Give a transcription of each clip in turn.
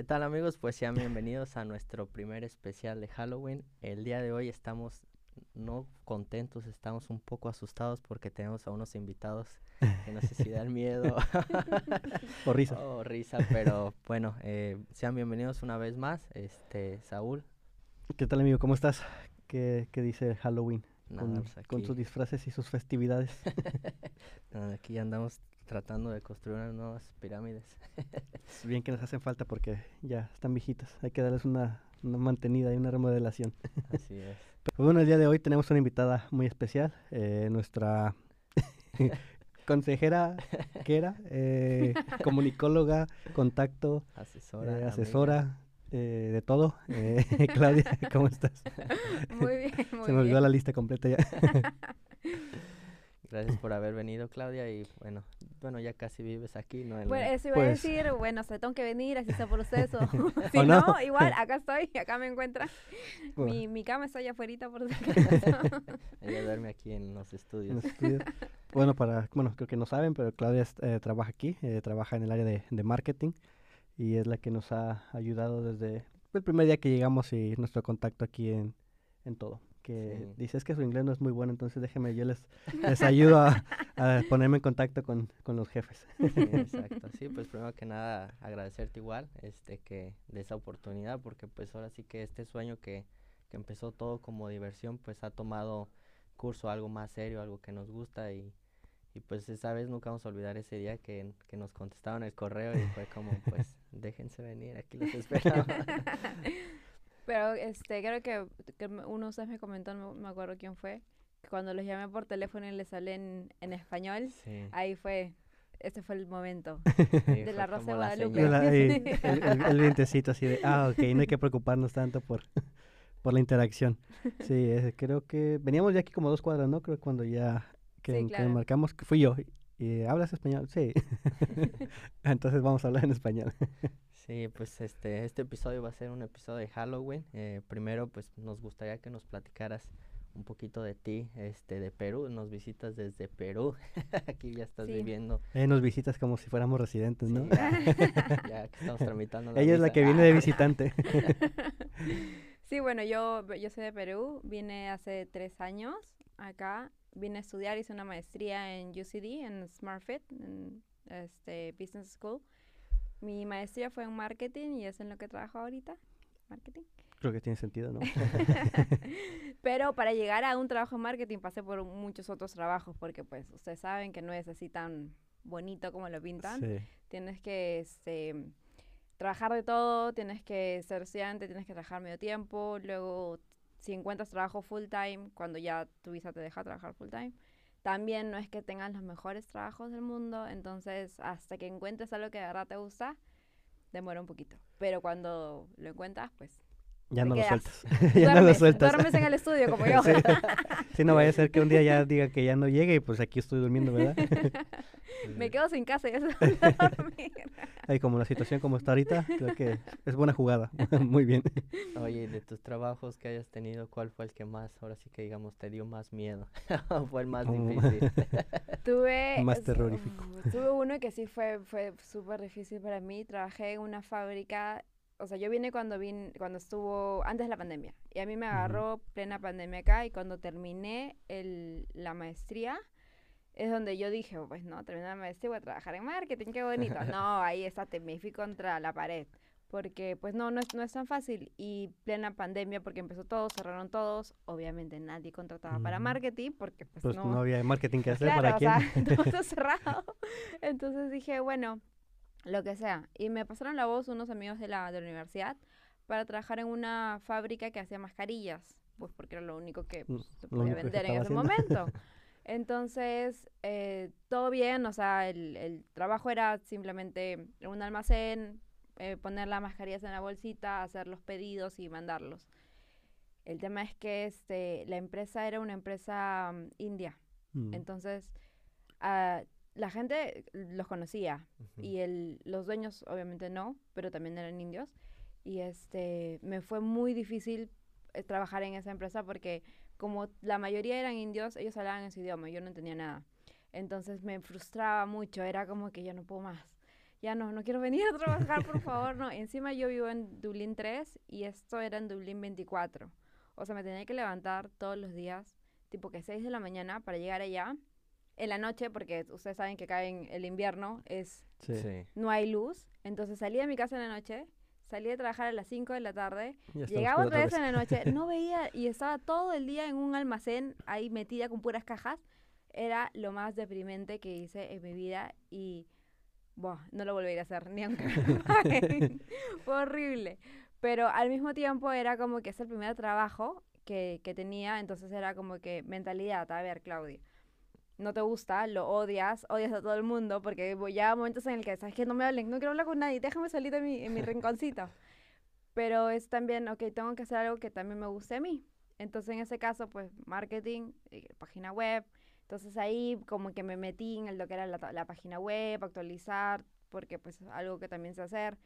¿Qué tal amigos? Pues sean bienvenidos a nuestro primer especial de Halloween. El día de hoy estamos no contentos, estamos un poco asustados porque tenemos a unos invitados que no sé si dan miedo o risa. O risa, pero bueno, eh, sean bienvenidos una vez más. Este, Saúl. ¿Qué tal amigo? ¿Cómo estás? ¿Qué, qué dice Halloween? Con, pues con, sus disfraces y sus festividades. aquí andamos tratando de construir unas nuevas pirámides. Bien que nos hacen falta porque ya están viejitas. Hay que darles una, una mantenida y una remodelación. Así es. Pero bueno, el día de hoy tenemos una invitada muy especial, eh, nuestra consejera, ¿qué era? Eh, comunicóloga, contacto, asesora, eh, asesora eh, de todo. Eh, Claudia, ¿cómo estás? Muy bien, muy Se me olvidó bien. la lista completa ya. Gracias por haber venido, Claudia, y bueno, bueno, ya casi vives aquí, ¿no? En Bueno, la- eso iba Pues- a decir, bueno, se tengo que venir, así está el proceso. si ¿O no? no? igual, acá estoy, acá me encuentran. Bueno, Mi, mi cama está allá afuera por si acaso. Ella duerme aquí en los en estudios. los estudios. Bueno, para, bueno, creo que no saben, pero Claudia eh, trabaja aquí, eh, trabaja en el área de, de marketing y es la que nos ha ayudado desde el primer día que llegamos y nuestro contacto aquí en, en todo. Que Sí. dices que su inglés no es muy bueno, entonces déjeme, yo les, les ayudo a, a ponerme en contacto con, con los jefes. Sí, exacto. Sí, pues primero que nada agradecerte igual, este, que de esa oportunidad, porque pues ahora sí que este sueño que, que empezó todo como diversión, pues ha tomado curso algo más serio, algo que nos gusta y, y pues esa vez nunca vamos a olvidar ese día que, que nos contestaron el correo y fue como pues déjense venir, aquí los esperamos. Pero este, creo que, que uno de ustedes me comentó, no me acuerdo quién fue, que cuando los llamé por teléfono y les sale en, en español, Sí, ahí fue, ese fue el momento. sí, de la Rosa de Guadalupe. La- y el, el- el vientecito así de, ah, ok, no hay que preocuparnos tanto por, por la interacción. Sí, eh, creo que veníamos ya aquí como dos cuadras, ¿no? Creo que cuando ya que, Sí, que claro. marcamos, que fui yo. Y, ¿Hablas español? Sí. Entonces vamos a hablar en español. Sí, pues este, este episodio va a ser un episodio de Halloween. Eh, primero, pues nos gustaría que nos platicaras un poquito de ti, este, de Perú. Nos visitas desde Perú. Aquí ya estás Sí. viviendo. Eh, nos visitas como si fuéramos residentes, ¿no? Sí, ya, ya que estamos tramitando la Ella es la que viene de visitante. Sí, bueno, yo, yo soy de Perú, vine hace tres años acá, vine a estudiar, hice una maestría en UCD, en SmartFit, en este, Business School. Mi maestría fue en marketing y es en lo que trabajo ahorita, marketing. Creo que tiene sentido, ¿no? Pero para llegar a un trabajo en marketing pasé por muchos otros trabajos, porque pues ustedes saben que no es así tan bonito como lo pintan. Sí. Tienes que este, trabajar de todo, tienes que ser estudiante, tienes que trabajar medio tiempo, luego si encuentras trabajo full time, cuando ya tu visa te deja trabajar full time, también no es que tengas los mejores trabajos del mundo, entonces hasta que encuentres algo que de verdad te gusta, demora un poquito. Pero cuando lo encuentras, pues Ya no lo sueltas. ya no lo sueltas. duermes en el estudio como yo. Sí. Sí, no vaya a ser que un día ya diga que ya no llegue y pues aquí estoy durmiendo, ¿verdad? Me quedo sin casa y eso. Ahí como la situación como está ahorita, creo que es buena jugada. Muy bien. Oye, de tus trabajos que hayas tenido, ¿cuál fue el que más, ahora sí que digamos, te dio más miedo? ¿O fue el más Oh. difícil? Tuve... Más terrorífico. uf, tuve uno que sí fue, fue súper difícil para mí. Trabajé en una fábrica... O sea, yo vine cuando vine, cuando estuvo antes de la pandemia. Y a mí me agarró plena pandemia acá. Y cuando terminé el, la maestría, es donde yo dije, pues no, terminé la maestría, voy a trabajar en marketing, qué bonito. no, ahí está, te me fui contra la pared. Porque pues no, no es, no es tan fácil. Y plena pandemia, porque empezó todo, cerraron todos. Obviamente nadie contrataba para Ujú. marketing, porque pues, Pues no, no había marketing que hacer Claro, para o quién. sea, todo cerrado. Entonces dije, bueno, lo que sea. Y me pasaron la voz unos amigos de la, de la universidad para trabajar en una fábrica que hacía mascarillas, pues porque era lo único que Mm, pues, se podía vender en ese haciendo. momento. Entonces, eh, todo bien, o sea, el, el trabajo era simplemente en un almacén, eh, poner las mascarillas en la bolsita, hacer los pedidos y mandarlos. El tema es que este, la empresa era una empresa mm, india. Mm. Entonces, ah, la gente los conocía y el, los dueños obviamente no, pero también eran indios. Y este, me fue muy difícil eh, trabajar en esa empresa porque como la mayoría eran indios, ellos hablaban en su idioma, yo no entendía nada. Entonces me frustraba mucho, era como que yo no puedo más. ya no, no quiero venir a trabajar, por favor, no. Encima yo vivo en Dublín 3 y esto era en Dublín 24. O sea, me tenía que levantar todos los días, tipo que 6 de la mañana para llegar allá. En la noche, porque ustedes saben que acá en el invierno es Sí. Sí. no hay luz. Entonces salí de mi casa en la noche, salí de trabajar a las 5 de la tarde, llegaba otra vez en la noche, no veía y estaba todo el día en un almacén ahí metida con puras cajas. Era lo más deprimente que hice en mi vida y buah, no lo volvería a hacer ni aunque. Fue horrible. Pero al mismo tiempo era como que es el primer trabajo que, que tenía, entonces era como que mentalidad, a ver, Claudia, no te gusta, lo odias, odias a todo el mundo, porque ya momentos en el que, ¿sabes que No me hablen, no quiero hablar con nadie, déjame salir de mi, en mi rinconcito. Pero es también, ok, tengo que hacer algo que también me guste a mí. Entonces, en ese caso, pues, marketing, eh, página web. Entonces, ahí como que me metí en lo que era la, la página web, actualizar, porque pues es algo que también sé hacer.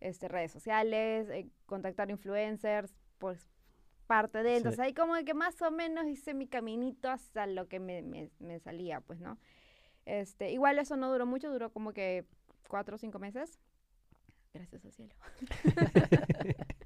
Este, redes sociales, eh, contactar influencers, pues parte de. Sí. Entonces, ahí como que más o menos hice mi caminito hasta lo que me, me, me salía, pues, ¿no? Este, igual eso no duró mucho, duró como que cuatro o cinco meses. Gracias al cielo.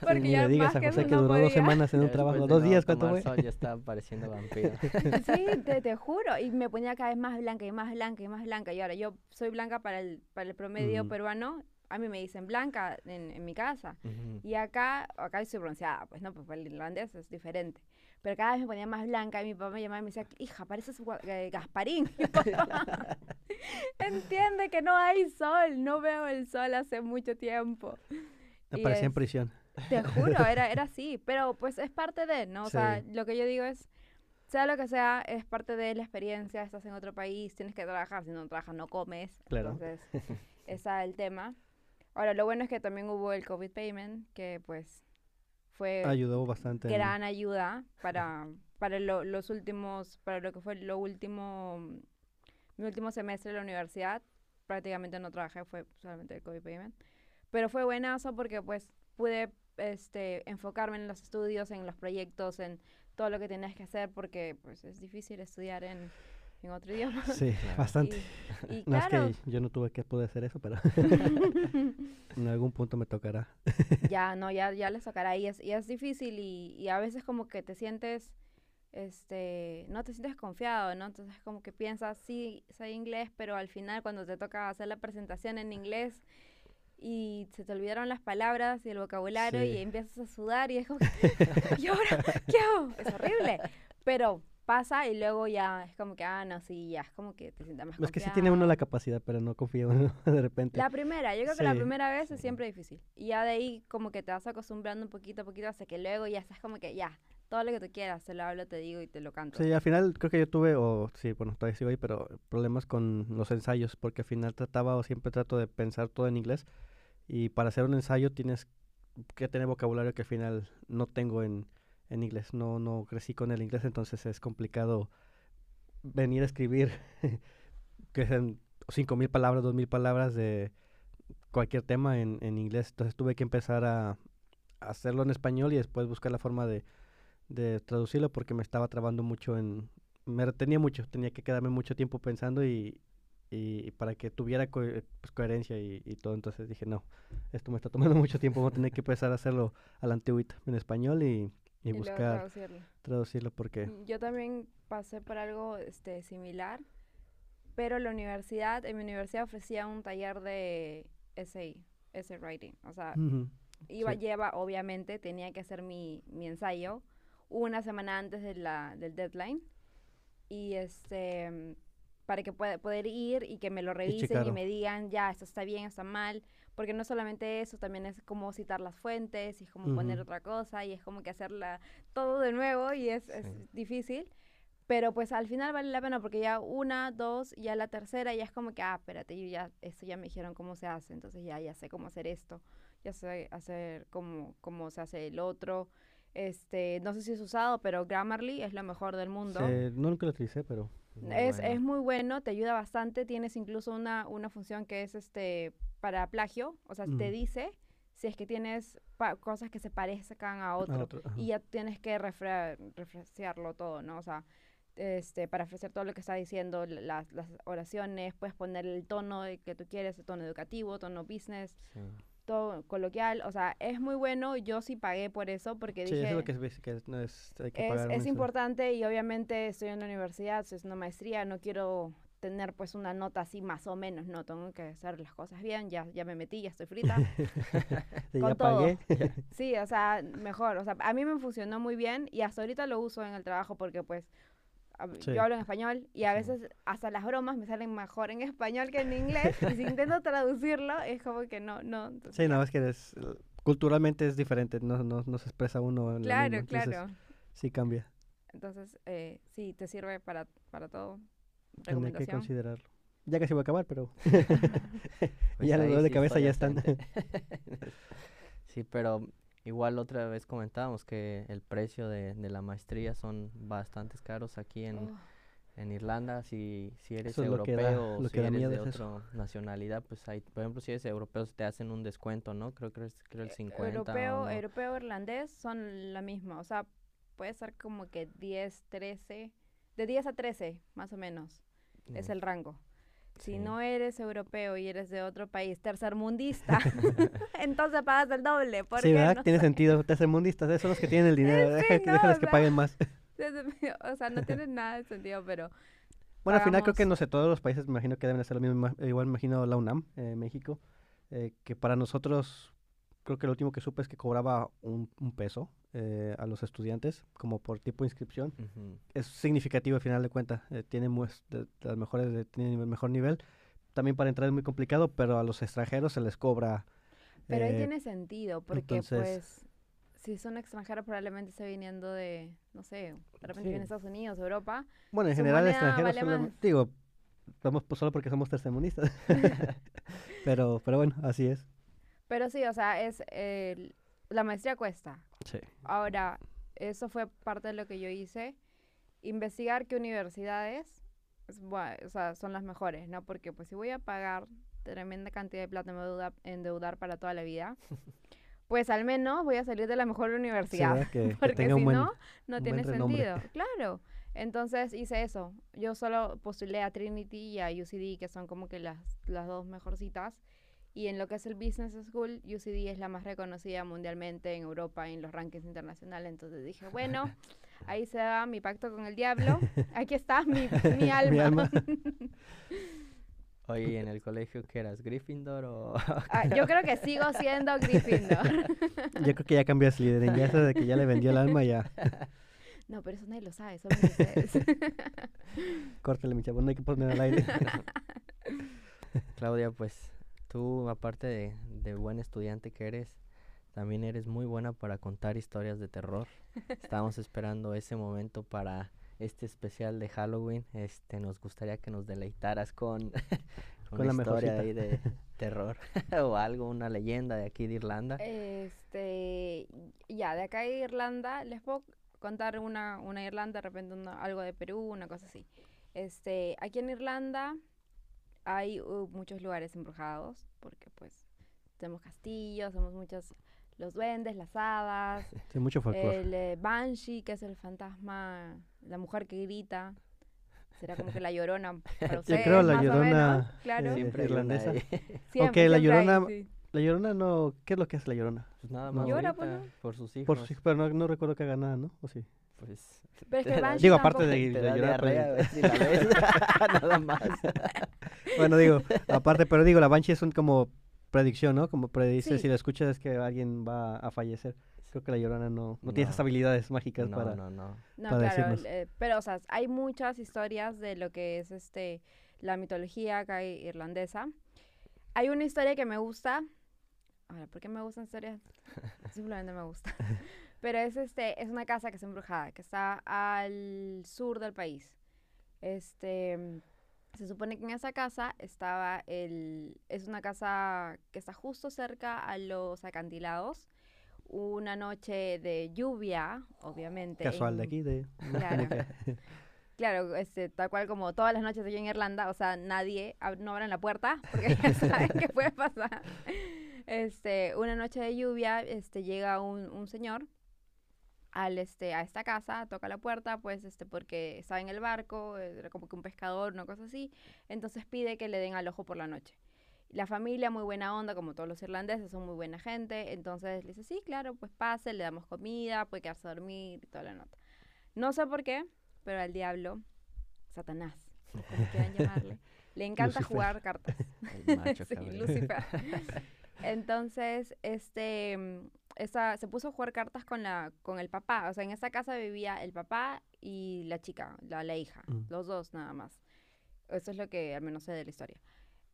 Porque Ni ya le digas más a que José que no duró dos semanas en un trabajo. de ¿Dos no días cuánto fue? ya estaba pareciendo vampiro. Sí, te, te juro. Y me ponía cada vez más blanca y más blanca y más blanca. Y ahora yo soy blanca para el, para el promedio Ujú. peruano. A mí me dicen blanca en, en mi casa. Ujú. Y acá, acá soy bronceada, pues no, pues para el irlandés es diferente. Pero cada vez me ponía más blanca y mi papá me llamaba y me decía, hija, pareces eh, Gasparín. Entiende que no hay sol, no veo el sol hace mucho tiempo. Y Aparecía en es- prisión. Te juro, era, era así, pero pues es parte de, ¿no? O sea, Sí. lo que yo digo es, sea lo que sea, es parte de la experiencia, estás en otro país, tienes que trabajar, si no trabajas no comes, Claro. entonces ese es el tema. Ahora, lo bueno es que también hubo el COVID payment, que pues fue Ayudó bastante. en- gran ayuda para, para lo- los últimos, para lo que fue lo último, mi último semestre de la universidad, prácticamente no trabajé, fue solamente el COVID payment, pero fue buenazo porque pues pude este, enfocarme en los estudios, en los proyectos, en todo lo que tenías que hacer, porque pues es difícil estudiar en, en otro idioma. Sí, Claro. bastante. Y, y No claro, es que yo no tuve que poder hacer eso, pero en algún punto me tocará. ya, no, ya, ya les tocará y es, y es difícil y, y a veces como que te sientes, este, no te sientes confiado, ¿no? Entonces como que piensas, sí, sé inglés, pero al final cuando te toca hacer la presentación en inglés y se te olvidaron las palabras y el vocabulario y Sí. empiezas a sudar y es como, que, ¿y ahora qué hago? Es horrible, pero pasa y luego ya es como que, ah, no, sí, ya, es como que te sientes más Es que sí tiene uno la capacidad, pero no confía uno de repente. La primera, yo creo que la Sí. primera vez es Sí. siempre difícil. Y ya de ahí como que te vas acostumbrando un poquito a poquito hasta que luego ya estás como que ya, todo lo que tú quieras, te lo hablo, te digo y te lo canto. Sí, al final creo que yo tuve, o sí, bueno, todavía sigo ahí, pero problemas con los ensayos, porque al final trataba o siempre trato de pensar todo en inglés. Y para hacer un ensayo tienes que tener vocabulario que al final no tengo en, en inglés. No, no crecí con el inglés, entonces es complicado venir a escribir que sean 5.000 palabras, 2.000 palabras de cualquier tema en, en inglés. Entonces tuve que empezar a, hacerlo en español y después buscar la forma de, de traducirlo porque me estaba trabando mucho en... Me retenía mucho, tenía que quedarme mucho tiempo pensando y, y para que tuviera eh, pues, coherencia y, y todo. Entonces dije, no, esto me está tomando mucho tiempo, voy a tener que empezar a hacerlo a la antigüita, en español y, y buscar traducirlo. traducirlo porque... Mm, Yo también pasé por algo este, similar, pero la universidad, en mi universidad ofrecía un taller de essay, essay writing. O sea, iba, sí. lleva, obviamente, tenía que hacer mi, mi ensayo una semana antes de la, del deadline. Y este para que pueda poder ir y que me lo revisen y, me digan, ya, esto está bien, está mal. Porque no solamente eso, también es como citar las fuentes y es como poner otra cosa y es como que hacerla todo de nuevo y es, difícil. Pero pues al final vale la pena porque ya una, dos, ya la tercera ya es como que, ah, espérate, yo ya, esto ya me dijeron cómo se hace, entonces ya, ya sé cómo hacer esto, ya sé hacer cómo, cómo se hace el otro. Este, no sé si es usado, pero Grammarly es lo mejor del mundo. Se- no nunca lo utilicé, pero... Muy Es, bueno. es muy bueno, te ayuda bastante. Tienes incluso una, una función que es este para plagio. O sea, te dice si es que tienes cosas que se parezcan a a otro. y ya tienes que refre refrescarlo todo, ¿no? O sea, este, para ofrecer todo lo que está diciendo, las, las oraciones, puedes poner el tono que tú quieres, el tono educativo, tono business, Sí. Todo coloquial, o sea, es muy bueno, yo sí pagué por eso porque Sí, dije, eso es lo que que no es, hay que es, es importante y obviamente estoy en la universidad, es una maestría, no quiero tener pues una nota así más o menos, no, tengo que hacer las cosas bien, ya, ya me metí, ya estoy frita. Sí, con ya todo. pagué. Sí, o sea, mejor. O sea, a mí me funcionó muy bien y hasta ahorita lo uso en el trabajo porque, pues, Sí. yo hablo en español y a Sí. veces hasta las bromas me salen mejor en español que en inglés. y si intento traducirlo, es como que no, no. entonces Sí, nada más que es, culturalmente es diferente, no, no, no se expresa uno en la Claro, misma, entonces claro. Sí cambia, Entonces, eh, sí, te sirve para, para todo. tendría que Recomendación. considerarlo. Ya casi voy a acabar, pero Pues ya los dolores de sí cabeza ya están. sí, pero igual otra vez comentábamos que el precio de, de la maestría son bastante caros aquí en, Oh, en Irlanda. Si, si eres Eso da- europeo o si eres de otra nacionalidad, pues hay, por ejemplo, si eres europeo te hacen un descuento, ¿no? Creo que es creo el 50 o Eh, europeo, no. europeo, irlandés son la misma. O sea, puede ser como que 10, 13, de 10 a 13, más o menos. es el rango. Si sí. no eres europeo y eres de otro país tercermundista, entonces pagas el doble. ¿Por sí, qué ¿verdad? no Tiene sé? sentido, tercermundistas, esos son los que tienen el dinero, Sí, deja- no, déjales que paguen más. o sea, no tiene nada de sentido, pero Bueno, al final creo que pagamos- no sé, todos los países me imagino que deben hacer lo mismo. Igual me imagino la UNAM, eh, México, eh, que para nosotros, creo que lo último que supe es que cobraba un, un peso eh, a los estudiantes, como por tipo de inscripción. Ujú. Es significativo al final de cuentas, eh, tiene de, de las mejores, de- tiene el mejor nivel. También para entrar es muy complicado, pero a los extranjeros se les cobra. pero ahí eh, tiene sentido, porque entonces- pues si son extranjeros probablemente esté viniendo de, no sé, de repente Sí. viene de Estados Unidos, Europa. Bueno, en su general extranjeros vale más. digo, vamos pues solo porque somos tercermundistas. pero, pero bueno, así es. Pero sí, o sea, es el- la maestría cuesta. Sí. Ahora, eso fue parte de lo que yo hice. Investigar qué universidades es bua- o sea, son las mejores, ¿no? Porque pues si voy a pagar tremenda cantidad de plata, me voy a endeudar, para toda la vida, pues al menos voy a salir de la mejor universidad. porque si buen, no, no tiene sentido. Claro. Entonces hice eso. Yo solo postulé a Trinity y a UCD, que son como que las, las dos mejorcitas. Y en lo que es el Business School, UCD es la más reconocida mundialmente en Europa en los rankings internacionales. Entonces dije, bueno, ahí se va mi pacto con el diablo. Aquí está mi, mi alma. Mi alma. Oye, ¿y en el colegio qué eras? ¿Gryffindor o...? Ah, yo creo que sigo siendo Gryffindor. Yo creo que ya cambió a Slytherin, ya eso de que ya le vendió el alma, ya. No, pero eso nadie lo sabe, solo ustedes. Córtale, mi chavo, no hay que poner al aire. Claudia, pues tú, aparte de, de buen estudiante que eres, también eres muy buena para contar historias de terror. Estamos esperando ese momento para este especial de Halloween. Este, nos gustaría que nos deleitaras con, con Con la una historia ahí de terror o algo, una leyenda de aquí de Irlanda. Este, ya, de acá de Irlanda, les puedo contar una, una Irlanda, de repente una- algo de Perú, una cosa así. Este, aquí en Irlanda hay uh, muchos lugares embrujados, porque pues tenemos castillos, tenemos muchos, los duendes, las hadas, Sí, mucho folclore. el eh, Banshee, que es el fantasma, la mujer que grita. Será como que la llorona para ustedes, creo la más o Llorona, menos, claro. Siempre irlandesa. Siempre, Aunque la siempre hay, Llorona- sí. La llorona no. ¿Qué es lo que hace la llorona? Pues nada más Llora, pues, ¿no? por sus hijos. Por sus hijos, pero no, no recuerdo que haga nada, ¿no? ¿O sí? Pues, Pero es que Digo, aparte de da llorona, pues, si la ves. nada más. Bueno, digo, aparte, pero digo, la Banshee es un como predicción, ¿no? Como predice, Sí. si la escuchas es que alguien va a fallecer. Creo que la llorona no, no, tiene esas habilidades mágicas No, para... no, no. No, para claro, eh, pero o sea, hay muchas historias de lo que es este la mitología acá irlandesa. Hay una historia que me gusta. Ahora, ¿por qué me gustan historias? Simplemente me gusta. Pero es este, es una casa que es embrujada, que está al sur del país. Este se supone que en esa casa estaba el es una casa que está justo cerca a los acantilados. Una noche de lluvia, obviamente. Casual de aquí, de... Claro. Claro, este, tal cual como todas las noches aquí en Irlanda, o sea, nadie, ab- no abran la puerta, porque ya saben qué puede pasar. Este, una noche de lluvia, este, llega un, un señor al este a esta casa, toca la puerta, pues este porque estaba en el barco, era como que un pescador, una cosa así, entonces pide que le den al ojo por la noche. La familia, muy buena onda, como todos los irlandeses, son muy buena gente, entonces le dice, sí, claro, pues pase, le damos comida, puede quedarse a dormir y toda la nota. No sé por qué, pero al diablo, Satanás, como quieran llamarle, le encanta Lucifer. jugar cartas. El macho Sí. Lucifer. Entonces, este, esa, se puso a jugar cartas con la, con el papá. O sea, en esa casa vivía el papá y la chica, la, la hija, Mm. los dos nada más. Eso es lo que al menos sé de la historia.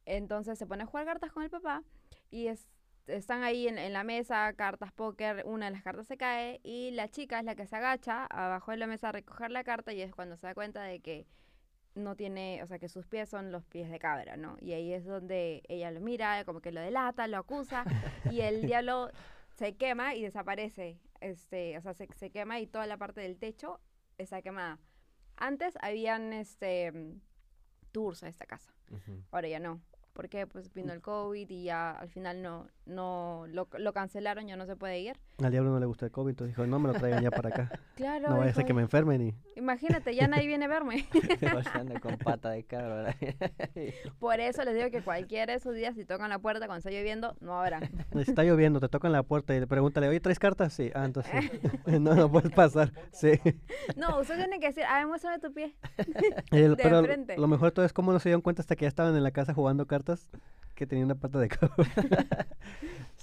Entonces se pone a jugar cartas con el papá y es- están ahí en, en la mesa, cartas póker, una de las cartas se cae y la chica es la que se agacha abajo de la mesa a recoger la carta y es cuando se da cuenta de que no tiene, o sea, que sus pies son los pies de cabra, ¿no? Y ahí es donde ella lo mira, como que lo delata, lo acusa, y el diablo se quema y desaparece, este, o sea, se, se quema y toda la parte del techo está quemada. Antes habían, este, tours a esta casa, ahora ya no. Porque pues vino el COVID y ya al final no, no, lo, lo cancelaron, ya no se puede ir. Al diablo no le gusta el COVID, entonces dijo, no me lo traigan ya para acá. Claro. No vaya a ser que me enfermen y... Imagínate, ya nadie viene a verme. Con pata de cabra. Por eso les digo que cualquiera de esos días, si tocan la puerta cuando está lloviendo, no abran. Si está lloviendo, te tocan la puerta y le pregúntale, oye, ¿traes cartas? Sí. Ah, entonces no, no puedes pasar. Sí. No, usted tiene que decir, a ver, muéstrame tu pie. El- De pero frente. lo mejor de todo es cómo no se dieron cuenta hasta que ya estaban en la casa jugando cartas que tenía una pata de cabra.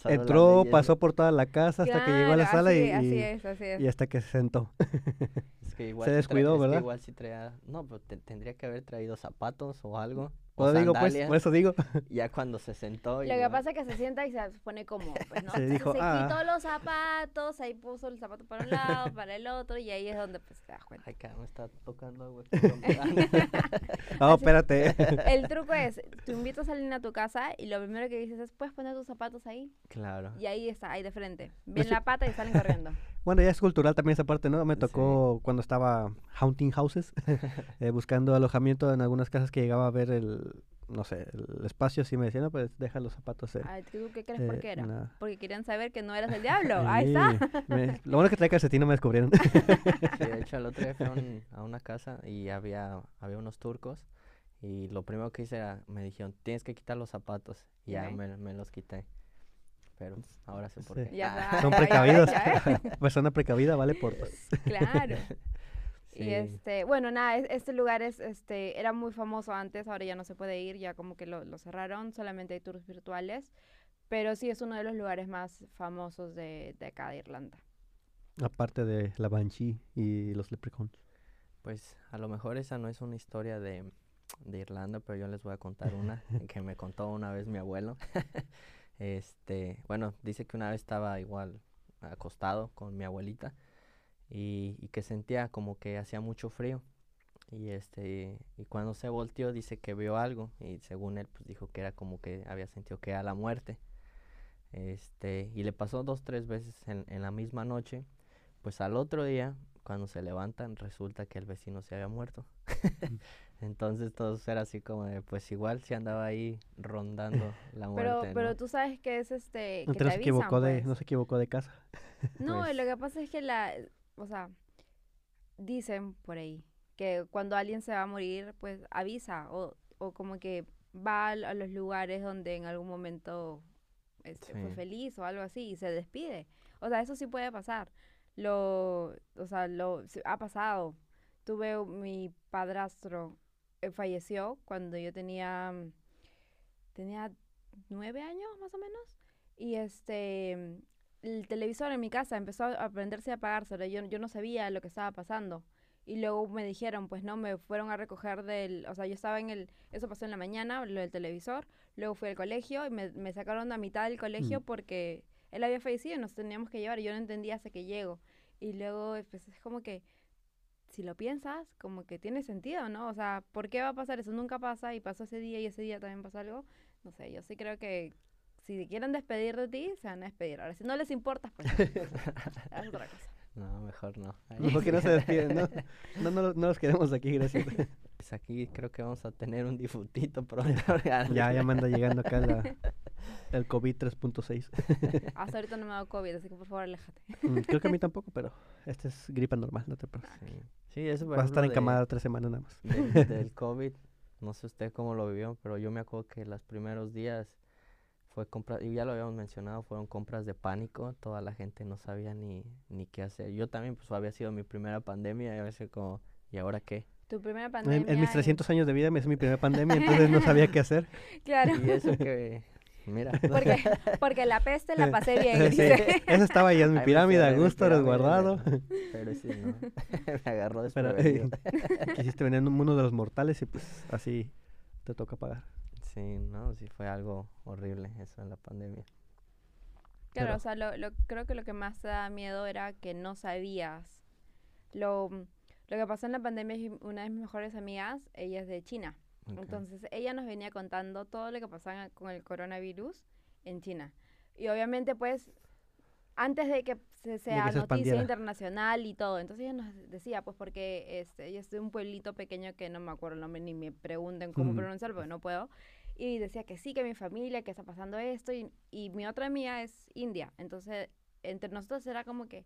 Entró, pasó por toda la casa hasta que llegó a la sala así, y, así es, así es. y hasta que se sentó. Es que igual Se descuidó, es que ¿verdad? igual sí traía. No, pero te- tendría que haber traído zapatos o algo. O Por, digo, pues, sandalias. por eso digo. Ya cuando se sentó. Lo que pasa es que se sienta y se pone cómodo, pues, ¿no? Se dijo, se "Ah". quitó los zapatos, ahí puso el zapato para un lado, para el otro, y ahí es donde pues te das cuenta. Ay, cara, me está tocando agua. Así- espérate. El truco es, te invitas a alguien a tu casa y lo primero que dices es, ¿puedes poner tus zapatos ahí? claro. Y ahí está, ahí de frente. Ven sí. la pata y salen corriendo. Bueno, ya es cultural también esa parte, ¿no? Me Sí. tocó cuando estaba haunting houses, eh, buscando alojamiento en algunas casas que llegaba a ver el, no sé, el espacio, así me decían, no, pues deja los zapatos. eh, Ay, ¿tú qué crees por eh, qué era? la- Porque querían saber que no eras el diablo. Ahí está. Sí, me- lo bueno es que trae calcetín, no me descubrieron. Sí, de hecho, el otro día fui a, un- a una casa y había, había unos turcos. Y lo primero que hice era, me dijeron, tienes que quitar los zapatos. Y ya me, me los quité. Pero ahora sé por Sí. qué. Ya Ah, Son ya- ya precavidos. ¿eh? Persona precavida vale por dos. Claro. Sí. Y este, bueno, nada, es- este lugar es, este, era muy famoso antes, ahora ya no se puede ir, ya como que lo, lo cerraron, solamente hay tours virtuales, pero sí es uno de los lugares más famosos de, de acá de Irlanda. Aparte de la Banshee y los leprechauns. Pues a lo mejor esa no es una historia de, de Irlanda, pero yo les voy a contar una que me contó una vez mi abuelo. este, bueno, dice que una vez estaba igual acostado con mi abuelita y, y que sentía como que hacía mucho frío. Y este, y cuando se volteó dice que vio algo y según él pues dijo que era como que había sentido que era la muerte. Este, y le pasó dos, tres veces en, en la misma noche. Pues al otro día, cuando se levantan, resulta que el vecino se había muerto. Entonces todos era así como de, pues igual se andaba ahí rondando la muerte. Pero, pero ¿no? tú sabes que es este, No, que te no se avisan, equivocó de, pues. no se equivocó de casa. No, Pues- lo que pasa es que la, o sea, dicen por ahí que cuando alguien se va a morir, pues avisa o, o como que va a los lugares donde en algún momento este, fue feliz o algo así y se despide. O sea, eso sí puede pasar. Lo, o sea, lo ha pasado. Tuve mi padrastro eh, falleció cuando yo tenía mm, tenía nueve años más o menos y este el televisor en mi casa empezó a prenderse y a apagarse, yo, yo no sabía lo que estaba pasando. Y luego me dijeron, pues no, me fueron a recoger del, o sea, yo estaba en el, eso pasó en la mañana, lo del televisor, luego fui al colegio y me, me sacaron a mitad del colegio Mm. porque él había fallecido y nos teníamos que llevar y yo no entendía hasta que llego. Y luego, pues es como que, si lo piensas, como que tiene sentido, ¿no? O sea, ¿por qué va a pasar eso? Nunca pasa y pasó ese día y ese día también pasó algo. No sé, yo sí creo que si quieren despedir de ti, se van a despedir. Ahora, si no les importas, pues es otra cosa. No, mejor no. Ahí Mejor que no se despiden, ¿no? No, no, no los queremos aquí, gracias. Pues aquí creo que vamos a tener un difutito pronto. ya, ya me anda llegando acá la, el COVID 3.6. Hasta ahorita no me ha dado COVID, así que por favor aléjate. Mm, creo que a mí tampoco, pero este es gripa normal, no te preocupes. Sí, sí eso por Vas a estar de- encamada tres semanas nada más. del, del COVID, no sé usted cómo lo vivió, pero yo me acuerdo que los primeros días fue compra, y ya lo habíamos mencionado, fueron compras de pánico, toda la gente no sabía ni, ni qué hacer. Yo también, pues había sido mi primera pandemia y a veces como, ¿y ahora qué? Tu primera En, pandemia. en mis 300 años de vida me es mi primera pandemia, entonces no sabía qué hacer. Claro. Y eso que, mira, Porque, porque la peste la pasé bien. Sí. Eso estaba ahí en mi pirámide, a en gusto, pirámide, resguardado. pero sí, no, me agarró Pero desprevenido. quisiste venir en un mundo de los mortales y pues así te toca pagar. Sí, no, sí fue algo horrible eso en la pandemia. Claro, Pero- o sea, lo, lo- creo que lo que más te da miedo era que no sabías. Lo, lo que pasó en la pandemia es una de mis mejores amigas, ella es de China. Entonces, ella nos venía contando todo lo que pasaba con el coronavirus en China. Y obviamente, pues, antes de que se sea que se noticia internacional y todo. Entonces ella nos decía, pues, porque este, ella es de un pueblito pequeño que no me acuerdo el nombre ni me pregunten cómo pronunciarlo porque no puedo. Y decía que sí, que mi familia, que está pasando esto. Y, y mi otra amiga es india. Entonces, entre nosotros era como que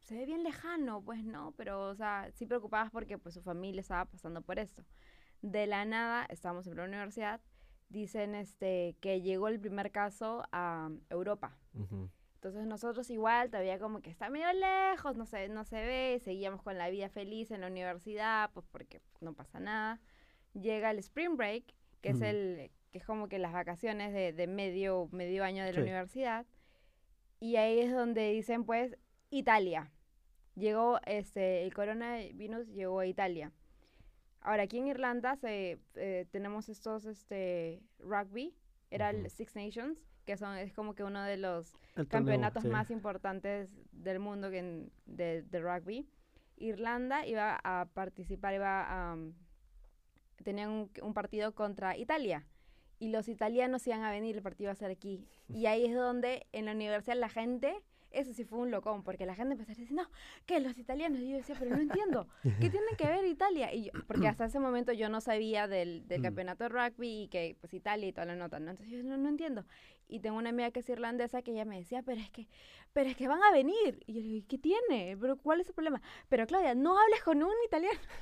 se ve bien lejano, pues no, pero, o sea, sí preocupadas porque pues su familia estaba pasando por esto. De la nada, estábamos en la universidad, dicen este que llegó el primer caso a Europa. Ujú. Entonces nosotros igual todavía como que está medio lejos, no se, no se ve, seguíamos con la vida feliz en la universidad, pues porque no pasa nada. Llega el spring break, que es el que es como que las vacaciones de, de medio, medio año de la Sí. universidad. Y ahí es donde dicen pues Italia. Llegó este el coronavirus llegó a Italia. Ahora aquí en Irlanda se, eh, tenemos estos este rugby, era el. Six Nations, que son es como que uno de los El torneo, campeonatos sí. más importantes del mundo que en- de, de rugby. Irlanda iba a participar, iba a... um, tenían un, un partido contra Italia. Y los italianos iban a venir, el partido iba a ser aquí. Y ahí es donde en la universidad la gente, eso sí fue un locón, porque la gente empezó a decir, no, que los italianos. Y yo decía, pero no entiendo, ¿qué tienen que ver Italia? Y yo- porque hasta ese momento yo no sabía del, del Mm. campeonato de rugby y que pues Italia y toda la nota, ¿no? Entonces yo no, no entiendo. Y tengo una amiga que es irlandesa que ella me decía, pero es que, pero es que van a venir. Y yo le digo, ¿y qué tiene? ¿Pero cuál es el problema? Pero Claudia, no hables con un italiano.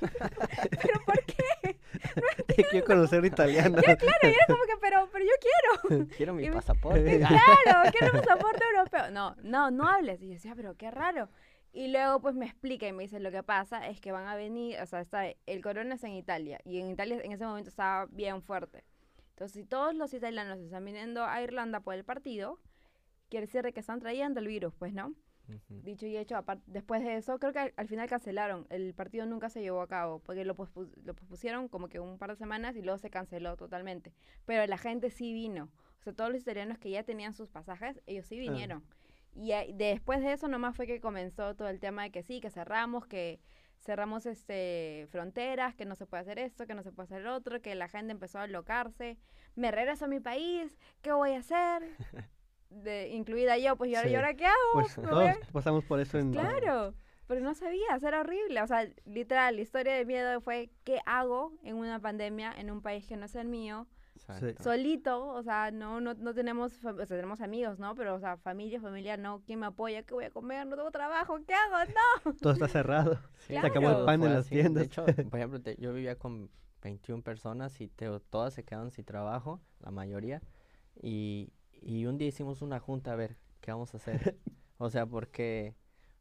¿Pero por qué? Quiero conocer italiano. Claro, y era como que, pero, pero yo quiero. Quiero mi Y me- pasaporte. Claro, quiero un pasaporte europeo. No, no, no hables. Y yo decía, pero qué raro. Y luego pues me explica y me dice, lo que pasa es que van a venir, o sea, está, el corona es en Italia. Y en Italia en ese momento estaba bien fuerte. Entonces, si todos los italianos están viniendo a Irlanda por el partido, quiere decir de que están trayendo el virus, pues, ¿no? Dicho y hecho, después de eso, creo que al, al final cancelaron. El partido nunca se llevó a cabo, porque lo, pospus- lo pospusieron como que un par de semanas y luego se canceló totalmente. Pero la gente sí vino. O sea, todos los italianos que ya tenían sus pasajes, ellos sí vinieron. Y después de eso nomás fue que comenzó todo el tema de que sí, que cerramos, que cerramos este fronteras, que no se puede hacer esto, que no se puede hacer otro, que la gente empezó a alocarse. Me regreso a mi país, ¿qué voy a hacer? De, incluida yo, pues ¿y ahora, ¿y ahora qué hago? Pues todos pasamos por eso en... Claro, pero no sabías, era horrible. O sea, literal, la historia de miedo fue qué hago en una pandemia en un país que no es el mío, Exacto. solito, o sea, no no, no tenemos, o sea, tenemos amigos, ¿no? Pero, o sea, familia, familia, no, ¿quién me apoya? ¿Qué voy a comer? No tengo trabajo, ¿qué hago? No. Todo está cerrado. Sí, Se acabó el pan en las así. tiendas. De hecho, por ejemplo, te- yo vivía con 21 personas y te- todas se quedaron sin trabajo, la mayoría. Y, y un día hicimos una junta a ver qué vamos a hacer. O sea, porque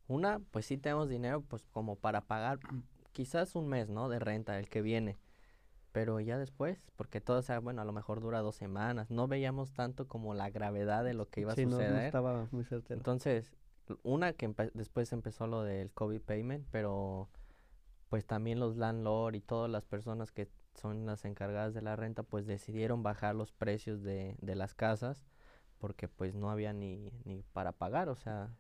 una, pues sí tenemos dinero, pues como para pagar quizás un mes, ¿no? De renta, el que viene. Pero ya después, porque todo, o sea, bueno, a lo mejor dura dos semanas, no veíamos tanto como la gravedad de lo que iba Sí, a no, no suceder. estaba muy certero. Entonces, una que empe- después empezó lo del COVID payment, pero pues también los landlord y todas las personas que son las encargadas de la renta, pues decidieron bajar los precios de, de las casas porque pues no había ni, ni para pagar, o sea,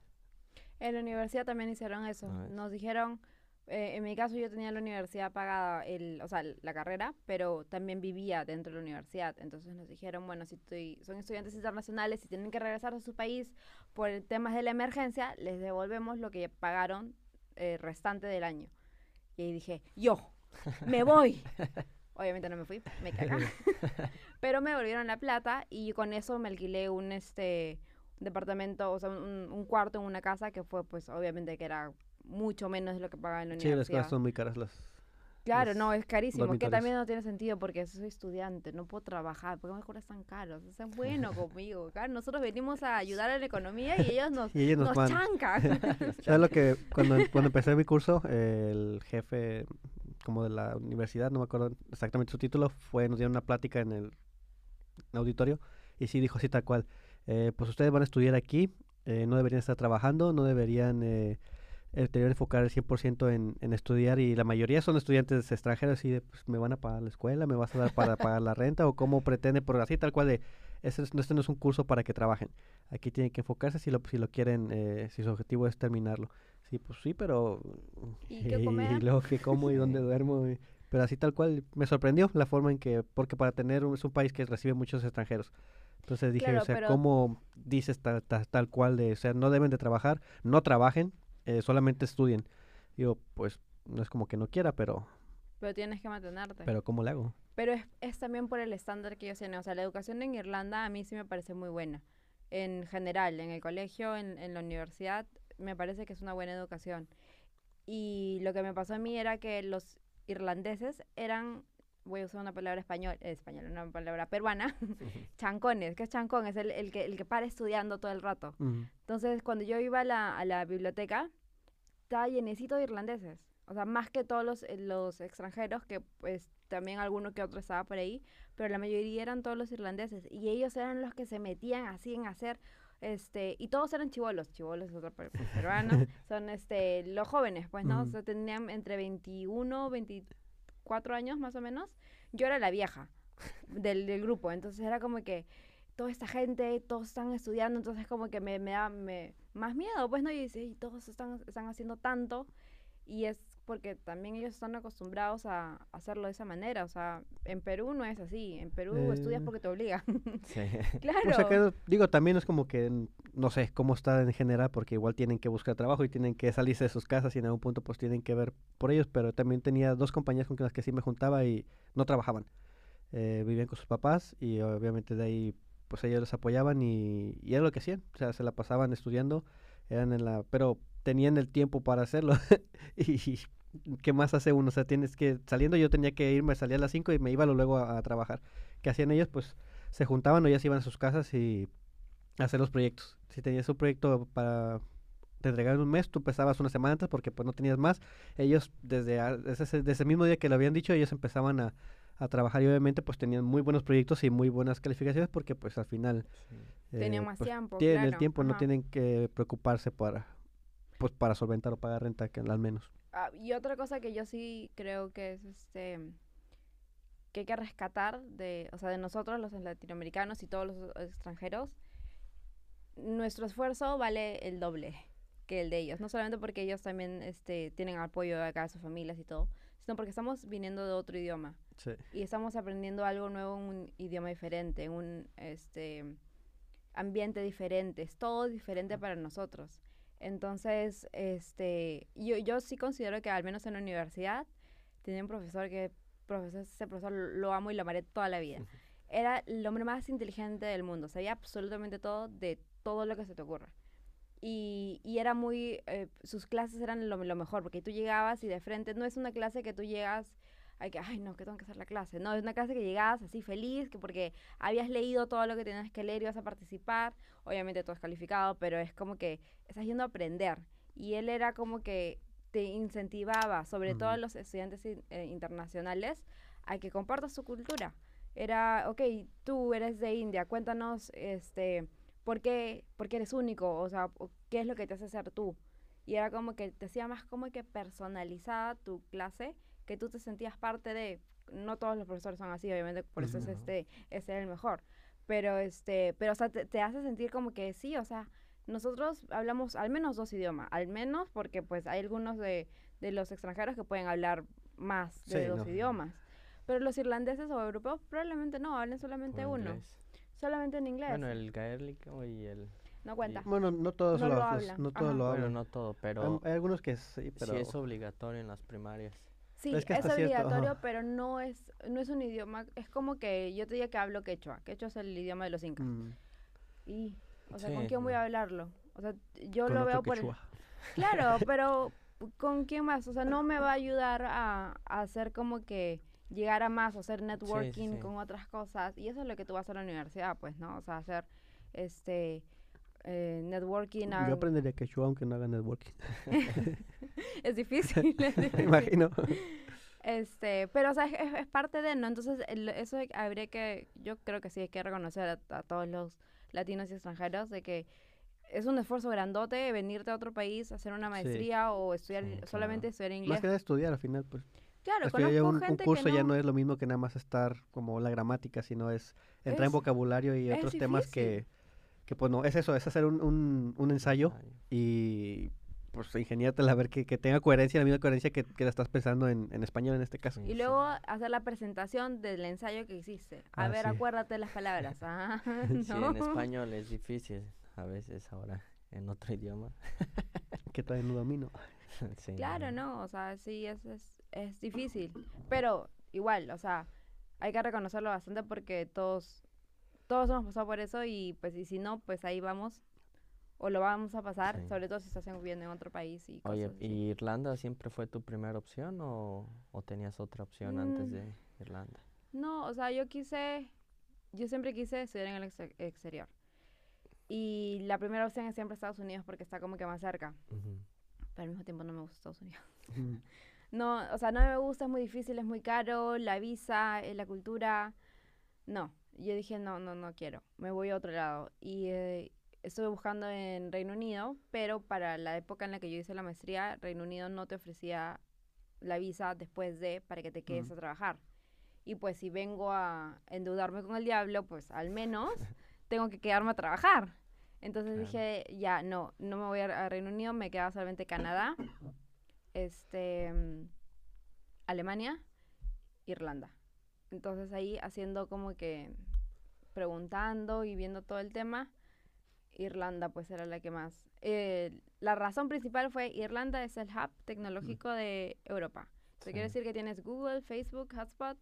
En la universidad también hicieron eso. A ver. Nos dijeron, eh, en mi caso yo tenía la universidad pagada, el, o sea, la carrera, pero también vivía dentro de la universidad. Entonces nos dijeron, bueno, si estoy- son estudiantes internacionales y tienen que regresar a su país por temas de la emergencia, les devolvemos lo que pagaron eh, restante del año. Y ahí dije, yo. me voy. Obviamente no me fui, me acá. Pero me devolvieron la plata y con eso me alquilé un este departamento, o sea, un, un cuarto en una casa que fue pues obviamente que era mucho menos de lo que pagaba en la Sí, las universidad. cosas son muy caras las... Claro, no, es carísimo, que también no tiene sentido porque soy estudiante, no puedo trabajar, porque me cobras tan caros? O sea, bueno conmigo, claro, nosotros venimos a ayudar a la economía y ellos nos, Y ellos nos nos chancan. ¿Sabes lo que cuando, cuando empecé mi curso, el jefe como de la universidad, no me acuerdo exactamente su título, fue, nos dieron una plática en el auditorio y sí dijo así tal cual, eh, pues ustedes van a estudiar aquí, eh, no deberían estar trabajando, no deberían eh, deberían enfocar el 100% en, en estudiar y la mayoría son estudiantes extranjeros y de, pues me van a pagar la escuela, me vas a dar para pagar la renta o cómo pretende, pero así tal cual de, este, es- este no es un curso para que trabajen, aquí tienen que enfocarse si lo, si lo quieren, eh, si su objetivo es terminarlo. Sí, pues sí, pero... ¿Y qué comer? Y luego qué como y dónde duermo. y- pero así tal cual, me sorprendió la forma en que, porque para tener, un- es un país que recibe muchos extranjeros. Entonces dije, Claro, o sea, ¿cómo dices ta- ta- tal cual de, o sea, no deben de trabajar, no trabajen, eh, solamente estudien? Digo, pues no es como que no quiera, pero, Pero tienes que mantenerte. pero ¿cómo le hago? Pero es, es también por el estándar que ellos tienen. O sea, la educación en Irlanda a mí sí me parece muy buena. En general, en el colegio, en, en la universidad, me parece que es una buena educación. Y lo que me pasó a mí era que los irlandeses eran, voy a usar una palabra español, eh, español, una palabra peruana, chancones. ¿Qué es chancón? Es el, el, que, el que para estudiando todo el rato. Ujú. Entonces, cuando yo iba a la, a la biblioteca, estaba llenecito de irlandeses. O sea, más que todos los, eh, los extranjeros, que pues también alguno que otro estaba por ahí, pero la mayoría eran todos los irlandeses. Y ellos eran los que se metían así en hacer, este, y todos eran chivolos, chivolos es otro per- peruano, son este, los jóvenes, pues, ¿no? O Ujú. sea, tenían entre 21, 24 años más o menos. Yo era la vieja del, del grupo, entonces era como que toda esta gente, todos están estudiando, entonces como que me, me da me- más miedo, pues no, y "Y todos están, están haciendo tanto, y es porque también ellos están acostumbrados a hacerlo de esa manera, o sea, en Perú no es así, en Perú estudias Eh, porque te obligan, Sí. claro. O sea, que, digo, también es como que, no sé cómo está en general, porque igual tienen que buscar trabajo y tienen que salirse de sus casas y en algún punto pues tienen que ver por ellos, pero también tenía dos compañías con las que sí me juntaba y no trabajaban. Eh, vivían con sus papás y obviamente de ahí pues ellos les apoyaban y, y era lo que hacían, o sea, se la pasaban estudiando, eran en la, pero tenían el tiempo para hacerlo y ¿qué más hace uno? O sea, tienes que, saliendo yo tenía que irme, salía a las 5 y me iba luego a, a trabajar. ¿Qué hacían ellos? Pues se juntaban o ya se iban a sus casas y a hacer los proyectos. Si tenías un proyecto para te entregaban un mes, tú empezabas una semana antes porque pues no tenías más. Ellos desde, a- desde, ese, desde ese mismo día que lo habían dicho, ellos empezaban a, a trabajar y obviamente pues tenían muy buenos proyectos y muy buenas calificaciones porque pues al final Tenían eh, más pues, tiempo, tienen el tiempo, no tienen que preocuparse para pues para solventar o pagar renta que al menos. Ah, y otra cosa que yo sí creo que es este que hay que rescatar de, o sea, de nosotros los latinoamericanos y todos los extranjeros, nuestro esfuerzo vale el doble que el de ellos, no solamente porque ellos también este tienen apoyo de acá de sus familias y todo, sino porque estamos viniendo de otro idioma Sí. y estamos aprendiendo algo nuevo en un idioma diferente, en un este ambiente diferente, es todo diferente para nosotros. Entonces, este, yo, yo sí considero que al menos en la universidad tenía un profesor que profesor, ese profesor lo amo y lo amaré toda la vida. Era el hombre más inteligente del mundo, sabía absolutamente todo de todo lo que se te ocurra. Y, y era muy, eh, sus clases eran lo, lo mejor, porque tú llegabas y de frente, no es una clase que tú llegas ay, que, ay, no, que tengo que hacer la clase. No, es una clase que llegabas así feliz, que porque habías leído todo lo que tenías que leer y ibas a participar. Obviamente todo es calificado, pero es como que estás yendo a aprender. Y él era como que te incentivaba, sobre todo a los estudiantes in- eh, internacionales, a que compartas su cultura. Era, ok, tú eres de India, cuéntanos, este, ¿por qué, por qué eres único? O sea, ¿qué es lo que te hace ser tú? Y era como que te hacía más como que personalizada tu clase, que tú te sentías parte de, no todos los profesores son así, obviamente, por eso es este, es el mejor. Pero este, pero o sea, te, te hace sentir como que sí, o sea, nosotros hablamos al menos dos idiomas, al menos porque pues hay algunos de, de los extranjeros que pueden hablar más de Sí, dos no. idiomas. Pero los irlandeses o europeos probablemente no, hablen solamente o uno. inglés. Solamente en inglés. Bueno, el gaélico y el... no cuenta. Bueno, no todos No lo, lo hablan, no todos ajá. lo Bueno, hablan. no todo, Hay- pero hay algunos que sí, pero sí es obligatorio en las primarias. Sí, Es que es hasta cierto, ajá. obligatorio, pero no es, no es un idioma. Es como que yo te diga que hablo quechua. Quechua es el idioma de los incas. Mm, Y, o sea, Sí, ¿con quién voy a hablarlo? O sea, yo con lo veo por... el-. Claro, pero ¿con quién más? O sea, no me va a ayudar a, a hacer como que llegar a más o hacer networking sí. con otras cosas. Y eso es lo que tú vas a hacer en la universidad, pues, ¿no? O sea, hacer este eh, networking. Yo aprendería quechua aunque no haga networking. Es difícil. es Me difícil. imagino. Este, pero o sea, es, es parte de, ¿no? Entonces, el- eso habría que, yo creo que sí hay que reconocer a, a todos los latinos y extranjeros de que es un esfuerzo grandote venirte a otro país, hacer una maestría o estudiar, Sí, claro. solamente estudiar Más inglés. que nada estudiar al final, pues. Claro, conozco un, un gente curso que ya no, no es lo mismo que nada más estar como la gramática, sino es entrar en Es- vocabulario y otros temas que. Que, pues no, es eso, es hacer un, un, un ensayo Ay, y pues ingeniártela a ver que, que tenga coherencia, la misma coherencia que, que la estás pensando en, en español en este caso. Sí, Y sí. luego hacer la presentación del ensayo que hiciste. A Ah, ver, sí. acuérdate las palabras. Ah, Sí, en español es difícil a veces ahora en otro idioma. Que todavía no domino. Sí, Claro, no, o sea, sí, es, es, es difícil. Pero igual, o sea, hay que reconocerlo bastante porque todos, todos hemos pasado por eso y pues y si no, pues ahí vamos. O lo vamos a pasar, Sí. sobre todo si estás en- viviendo en otro país y Oye, cosas así. ¿y Irlanda siempre fue tu primera opción o, o tenías otra opción antes Mm. de Irlanda? No, o sea, yo quise, yo siempre quise estudiar en el exter- exterior. Y la primera opción es siempre Estados Unidos porque está como que más cerca. Pero al mismo tiempo no me gusta Estados Unidos. Mm. No, o sea, no me gusta, es muy difícil, es muy caro, la visa, eh, la cultura. No, yo dije, no, no, no quiero, me voy a otro lado. Y eh, estuve buscando en Reino Unido, pero para la época en la que yo hice la maestría, Reino Unido no te ofrecía la visa después de para que te quedes a trabajar. Y pues si vengo a endeudarme con el diablo, pues al menos tengo que quedarme a trabajar. Entonces Claro. dije, ya, no, no me voy a, a Reino Unido, me queda solamente Canadá, este, mm, Alemania, Irlanda. Entonces ahí haciendo como que preguntando y viendo todo el tema, Irlanda pues era la que más. eh, la razón principal fue Irlanda es el hub tecnológico de Europa. Eso quiere Sí. decir que tienes Google, Facebook, Hotspot,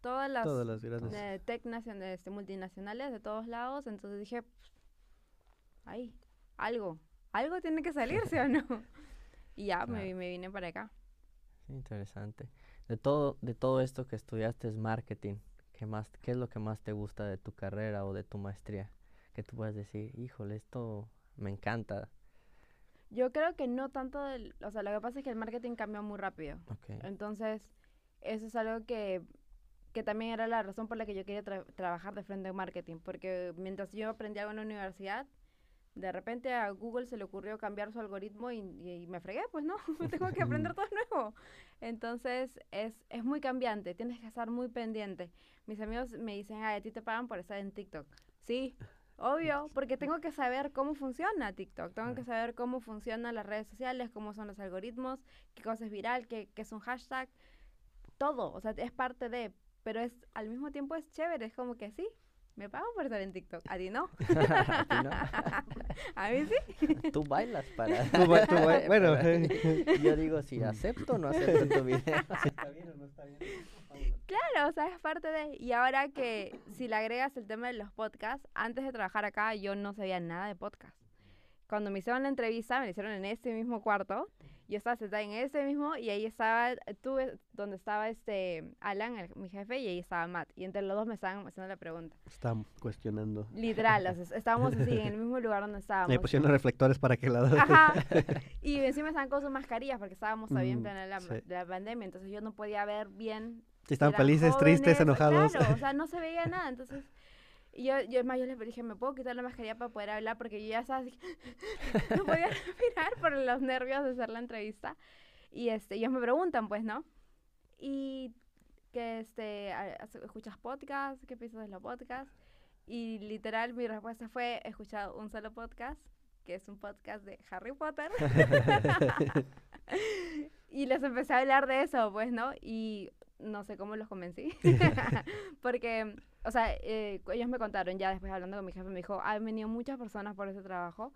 todas las Todas las grandes. eh, tech este, multinacionales de todos lados. Entonces dije, "Pff, ahí, algo, algo tiene que salirse o no. Y ya me, Claro. me vine para acá. Interesante. De todo, de todo esto que estudiaste es marketing. ¿Qué más, qué es lo que más te gusta de tu carrera o de tu maestría? Que tú puedas decir, híjole, esto me encanta. Yo creo que no tanto del, o sea, lo que pasa es que el marketing cambió muy rápido. Entonces, eso es algo que, que también era la razón por la que yo quería tra- trabajar de frente en marketing, porque mientras yo aprendía algo en la universidad, de repente a Google se le ocurrió cambiar su algoritmo y, y me fregué, pues no, me tengo que aprender todo nuevo. Entonces, es, es muy cambiante, tienes que estar muy pendiente. Mis amigos me dicen, ay, a ti te pagan por estar en TikTok. Sí, obvio, porque tengo que saber cómo funciona TikTok, tengo que saber cómo funcionan las redes sociales, cómo son los algoritmos, qué cosa es viral, qué, qué es un hashtag, todo, o sea, es parte de, pero es al mismo tiempo es chévere, es como que sí, me pagan por estar en TikTok, a ti no, ¿A ti no? a mí sí. Tú bailas para... Tú ba- tú ba- bueno, Yo digo, si acepto o no acepto tu video. ¿Está bien o no está bien? Claro, o sea, es parte de, y ahora que si le agregas el tema de los podcasts, antes de trabajar acá yo no sabía nada de podcast. Cuando me hicieron la entrevista, me la hicieron en ese mismo cuarto, yo estaba sentada en ese mismo y ahí estaba, tú, donde estaba este Alan, el- mi jefe, y ahí estaba Matt, y entre los dos me estaban haciendo la pregunta. Está cuestionando. Literal, o sea, estábamos así, en el mismo lugar donde Me estábamos. pusieron los reflectores para que la Ajá. Y encima estaban con sus mascarillas porque estábamos todavía en Mm, plena la, sí. la pandemia, entonces yo no podía ver bien eran felices, tristes, jóvenes, enojados. Claro, o sea, no se veía nada. Entonces, y yo, yo, yo les dije, ¿me puedo quitar la mascarilla para poder hablar? Porque yo ya estaba no podía respirar por los nervios de hacer la entrevista. Y este, ellos me preguntan, pues, ¿no? Y que, este, ¿escuchas podcast? ¿Qué piensas de los podcasts? Y literal, mi respuesta fue, he escuchado un solo podcast, que es un podcast de Harry Potter. y les empecé a hablar de eso, pues, ¿no? Y no sé cómo los convencí. Porque, o sea, eh, ellos me contaron ya después hablando con mi jefe, me dijo, han venido muchas personas por ese trabajo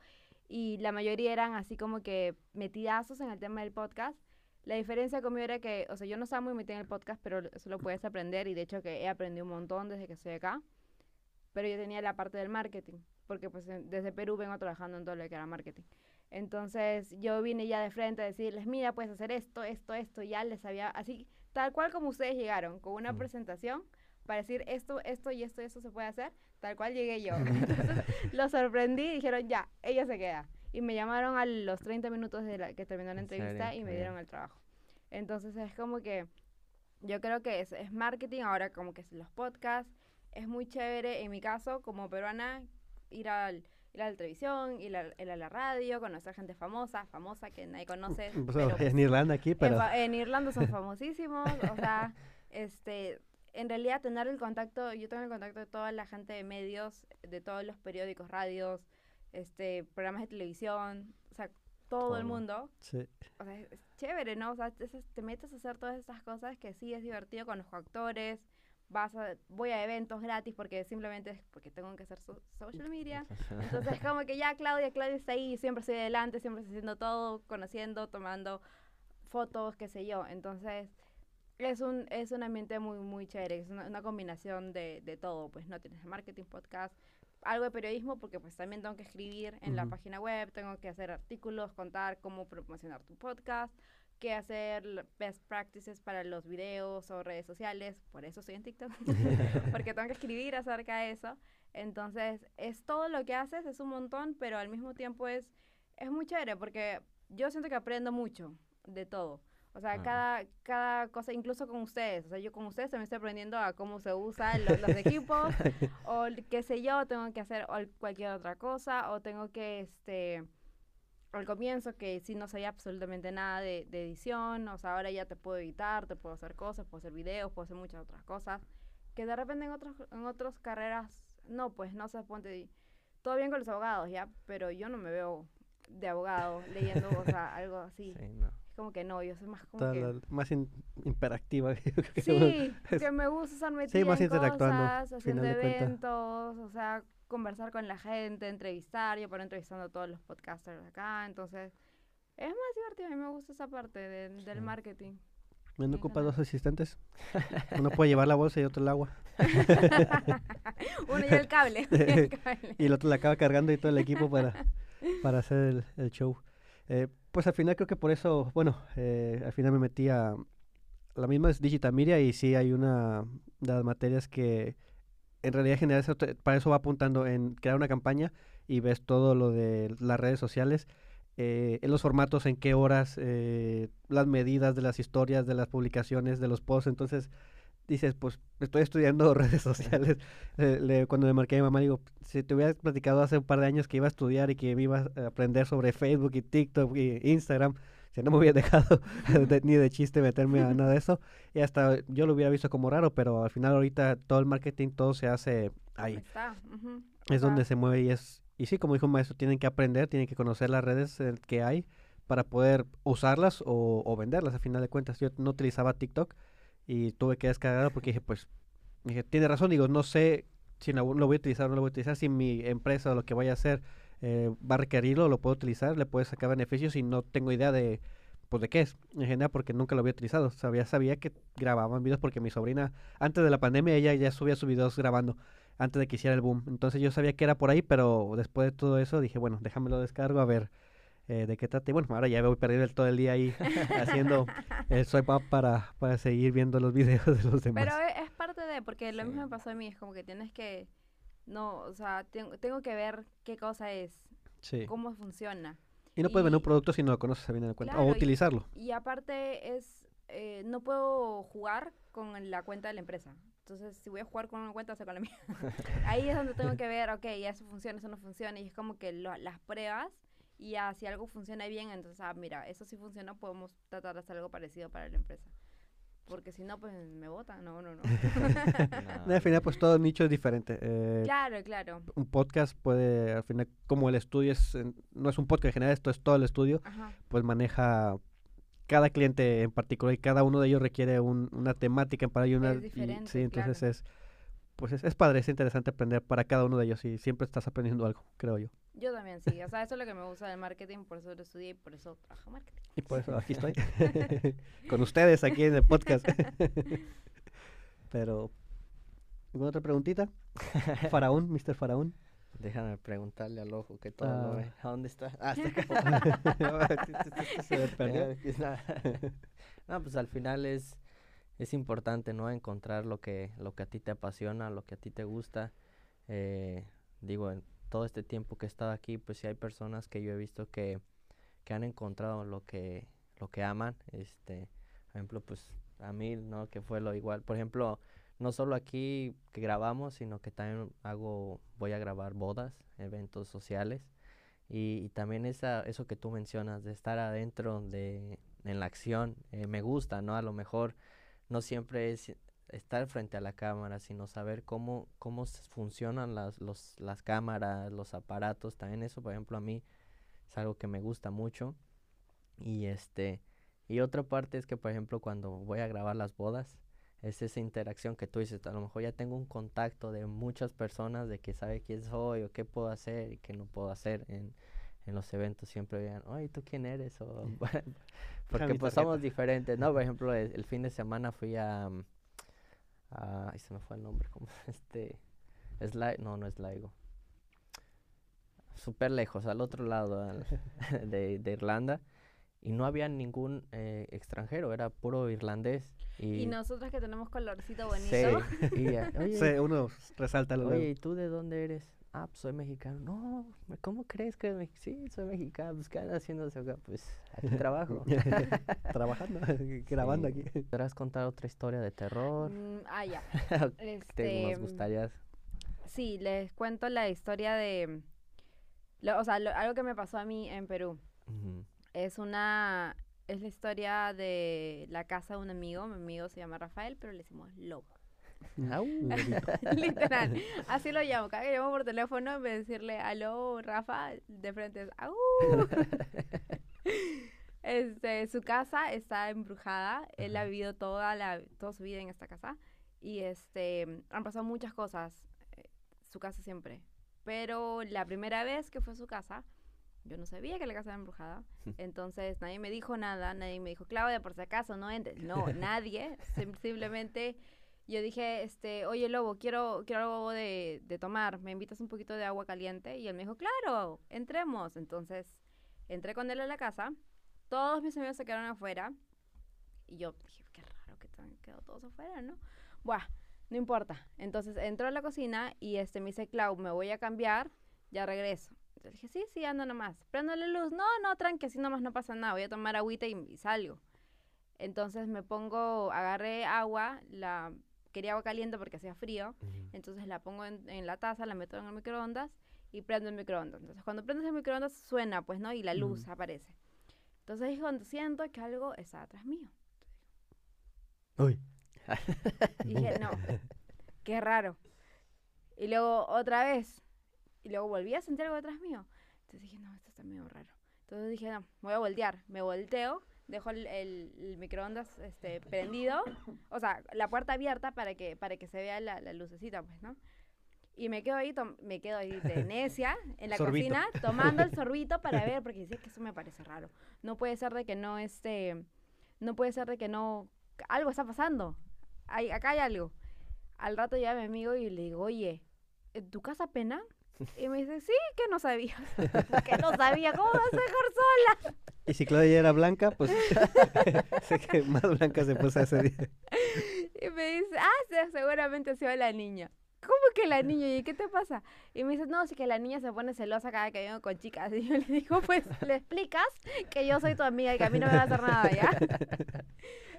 y la mayoría eran así como que metidazos en el tema del podcast, La diferencia conmigo era que, o sea, yo no estaba muy metida en el podcast, pero eso lo puedes aprender y de hecho que he aprendido un montón desde que estoy acá. Pero yo tenía la parte del marketing, porque pues desde Perú vengo trabajando en todo lo que era marketing. Entonces yo vine ya de frente a decirles, mira, puedes hacer esto, esto, esto, ya les había, así, tal cual como ustedes llegaron, con una presentación para decir esto, esto y esto, esto se puede hacer, tal cual llegué yo. Entonces lo sorprendí y dijeron, ya, ella se queda. Y me llamaron a los 30 minutos de la que terminó la entrevista y me dieron el trabajo. Entonces es como que yo creo que es, es marketing, ahora como que es los podcasts, es muy chévere, en mi caso, como peruana, ir al ir a la televisión, ir a, la radio, conocer gente famosa, famosa que nadie conoce. Pues, en Irlanda aquí, pero... En, Irlanda son famosísimos, o sea, este, en realidad tener el contacto, yo tengo el contacto de toda la gente de medios, de todos los periódicos, radios, este, programas de televisión, o sea, todo el mundo. Sí. O sea, es chévere, ¿no? O sea, te, te metes a hacer todas estas cosas que sí es divertido con los actores, vas a, voy a eventos gratis porque simplemente es porque tengo que hacer social media. Entonces, como que ya Claudia, Claudia está ahí, siempre estoy adelante, siempre estoy haciendo todo, conociendo, tomando fotos, qué sé yo. Entonces, es un, es un ambiente muy, muy chévere, es una, combinación de, de, todo, pues no tienes marketing, podcast, algo de periodismo, porque pues también tengo que escribir en la página web, tengo que hacer artículos, contar cómo promocionar tu podcast, qué hacer best practices para los videos o redes sociales, por eso estoy en TikTok, porque tengo que escribir acerca de eso. Entonces, es todo lo que haces, es un montón, pero al mismo tiempo es, es muy chévere, porque yo siento que aprendo mucho de todo. O sea, cada, cada cosa, incluso con ustedes, o sea, yo con ustedes también estoy aprendiendo a cómo se usan los, los equipos, o qué sé yo, tengo que hacer cualquier otra cosa, o tengo que, este, al comienzo que sí no sabía absolutamente nada de, edición, o sea, ahora ya te puedo editar, te puedo hacer cosas, puedo hacer videos, puedo hacer muchas otras cosas, que de repente en otros en otras carreras, no, pues no se ponte, todo bien con los abogados, ya, pero yo no me veo de abogado leyendo, o sea, algo así. Es como que no, yo soy más como que... Más interactiva. sí, que me gusta estar metida sí, más en cosas, haciendo eventos, o sea, conversar con la gente, entrevistar, yo por entrevistando a todos los podcasters acá, entonces es más divertido, a mí me gusta esa parte del marketing. ¿Me han ocupado dos asistentes? Uno puede llevar la bolsa y otro el agua. Uno y el cable. y el otro la acaba cargando y todo el equipo para, para hacer el, show. Eh, pues al final creo que por eso, bueno, eh, al final me metí a la misma es Digital Media y sí hay una de las materias que en realidad general para eso va apuntando en crear una campaña y ves todo lo de las redes sociales, eh, en los formatos, en qué horas, eh, las medidas de las historias, de las publicaciones, de los posts. Entonces dices, pues estoy estudiando redes sociales. le, cuando me marqué a mi mamá, digo, si te hubieras platicado hace un par de años que iba a estudiar y que me iba a aprender sobre Facebook y TikTok y Instagram, si no me hubiera dejado ni de chiste meterme a nada de eso. Y hasta yo lo hubiera visto como raro, pero al final ahorita todo el marketing, todo se hace ahí. Está. Es donde se mueve y es... Y sí, como dijo el maestro, tienen que aprender, tienen que conocer las redes eh, que hay para poder usarlas o, venderlas. Al final de cuentas, yo no utilizaba TikTok y tuve que descargarlo porque dije, pues, dije, tiene razón, digo, no sé si lo, voy a utilizar o no lo voy a utilizar, si mi empresa o lo que vaya a hacer eh, va a requerirlo, lo puedo utilizar, le puede sacar beneficios y no tengo idea de, pues, de qué es, en general, porque nunca lo había utilizado. Sabía, sabía que grababan videos porque mi sobrina, antes de la pandemia, ella ya subía sus videos grabando, antes de que hiciera el boom. Entonces yo sabía que era por ahí, pero después de todo eso dije, bueno, déjame lo descargo a ver eh, de qué trata. Y bueno, ahora ya voy perdido todo el día ahí haciendo el swipe up para, para seguir viendo los videos de los demás. Pero es, parte de, porque lo mismo me pasó a mí, es como que tienes que no, o sea, tengo, tengo que ver qué cosa es, cómo funciona. Y no puedes vender un producto si no lo conoces a bien de cuenta, o utilizarlo. Y, aparte es, eh, no puedo jugar con la cuenta de la empresa. Entonces, si voy a jugar con una cuenta, sé con la mía. Ahí es donde tengo que ver, ok, ya eso funciona, eso no funciona. Y es como que las pruebas y ya si algo funciona bien, entonces, ah, mira, eso sí funciona, podemos tratar de hacer algo parecido para la empresa porque si no, pues me votan. No, no, no. al final, pues todo nicho es diferente. Eh, claro, claro. Un podcast puede, al final, como el estudio es, no es un podcast en general, esto es todo el estudio, pues maneja cada cliente en particular y cada uno de ellos requiere una temática para ello. Una, es diferente, sí, entonces es pues es, es padre, es interesante aprender para cada uno de ellos y siempre estás aprendiendo algo, creo yo. Yo también, sí. O sea, eso es lo que me gusta del marketing, por eso lo estudié y por eso trabajo marketing. Y por eso aquí estoy, con ustedes aquí en el podcast. Pero, ¿alguna otra preguntita? Faraón, Mr. Faraón. Déjame preguntarle al ojo que todo lo Ah. ve. ¿A dónde está? Ah, está acá. Se me perdió. Aquí está. no, pues al final es, es importante, ¿no? Encontrar lo que, lo que a ti te apasiona, lo que a ti te gusta. Eh, digo, en todo este tiempo que he estado aquí, pues sí hay personas que yo he visto que, que han encontrado lo que, lo que aman. Este, por ejemplo, pues a mí, ¿no? Que fue lo igual. Por ejemplo, no solo aquí que grabamos, sino que también hago, voy a grabar bodas, eventos sociales. Y, y también esa, eso que tú mencionas, de estar adentro de, en la acción, eh, me gusta, ¿no? A lo mejor no siempre es estar frente a la cámara, sino saber cómo, cómo funcionan las, los, las cámaras, los aparatos, también eso, por ejemplo, a mí es algo que me gusta mucho. Y este, y otra parte es que, por ejemplo, cuando voy a grabar las bodas, es esa interacción que tú dices, a lo mejor ya tengo un contacto de muchas personas de que sabe quién soy o qué puedo hacer y qué no puedo hacer en los eventos. Siempre vean, oye, ¿tú quién eres? O, porque pues somos diferentes, ¿no? Por ejemplo, el, el fin de semana fui a, mm, a- ay, se me fue el nombre, ¿cómo? Este, Sli- no, no es Laigo. Súper lejos, al otro lado al- de, de Irlanda. Y no había ningún eh, extranjero, era puro irlandés. Y, Y nosotros que tenemos colorcito Sí, bonito. y, eh, oye, Sí, uno resalta lo oye, ¿y tú de dónde eres? Ah, pues soy mexicano. No, ¿cómo crees que me- sí, soy mexicano? Pues, ¿qué andas haciendo acá? Pues, aquí trabajo. Trabajando, grabando Sí. aquí. ¿Podrás contar otra historia de terror? Mm, ah, ya. ¿Te Este, nos gustaría? Sí, les cuento la historia de... lo- o sea, lo- algo que me pasó a mí en Perú. Es una... Es la historia de la casa de un amigo. Mi amigo se llama Rafael, pero le decimos Lobo. Literal. Así lo llamo. Cada que llamo por teléfono, en vez de decirle aló, Rafa, de frente es au. Este, su casa está embrujada. Él ha vivido toda la, toda su vida en esta casa. Y este, han pasado muchas cosas. eh, Su casa siempre. Pero la primera vez que fue a su casa, yo no sabía que la casa era embrujada. Entonces nadie me dijo nada. Nadie me dijo, Claudia, por si acaso, no entres. No, nadie. Sim- Yo dije, este, oye Lobo, quiero, quiero algo de, de tomar, ¿me invitas un poquito de agua caliente? Y él me dijo, claro, entremos. Entonces, entré con él a la casa, todos mis amigos se quedaron afuera, y yo dije, qué raro que han quedado todos afuera, ¿no? Buah, no importa. Entonces, entró a la cocina y este me dice, Clau, me voy a cambiar, ya regreso. Entonces dije, sí, sí, ando nomás. Prendo la luz, no, no, tranqui, así nomás no pasa nada, voy a tomar agüita y, y salgo. Entonces me pongo, agarré agua, la quería agua caliente porque hacía frío, entonces la pongo en, en la taza, la meto en el microondas y prendo el microondas. Entonces cuando prendes el microondas suena, pues, ¿no? Y la luz aparece. Entonces es cuando siento que algo está atrás mío. Uy. Y dije, no, qué raro. Y luego otra vez. Y luego volví a sentir algo detrás mío. Entonces dije, no, esto está medio raro. Entonces dije, no, me voy a voltear. Me volteo, dejo el, el- el microondas este, prendido. O sea, la puerta abierta para que, para que se vea la, la lucecita, pues, ¿no? Y me quedo ahí, me quedo ahí de necia en la Sorbito. cocina tomando el sorbito para ver, porque dice que eso me parece raro. No puede ser de que no, este, no puede ser de que no, algo está pasando. Hay, acá hay algo. Al rato llega mi amigo y le digo, oye, ¿en tu casa pena? Y me dice, sí, que no sabía. que no sabía, ¿cómo vas a dejar sola? Y si Claudia ya era blanca, pues sé que más blanca se puso ese día. Y me dice, ah, sí, seguramente ha sido la niña. ¿Cómo que la niña? ¿Y qué te pasa? Y me dice, no, sí que la niña se pone celosa cada que vengo con chicas. Y yo le digo, pues, le explicas que yo soy tu amiga y que a mí no me va a hacer nada, ¿ya?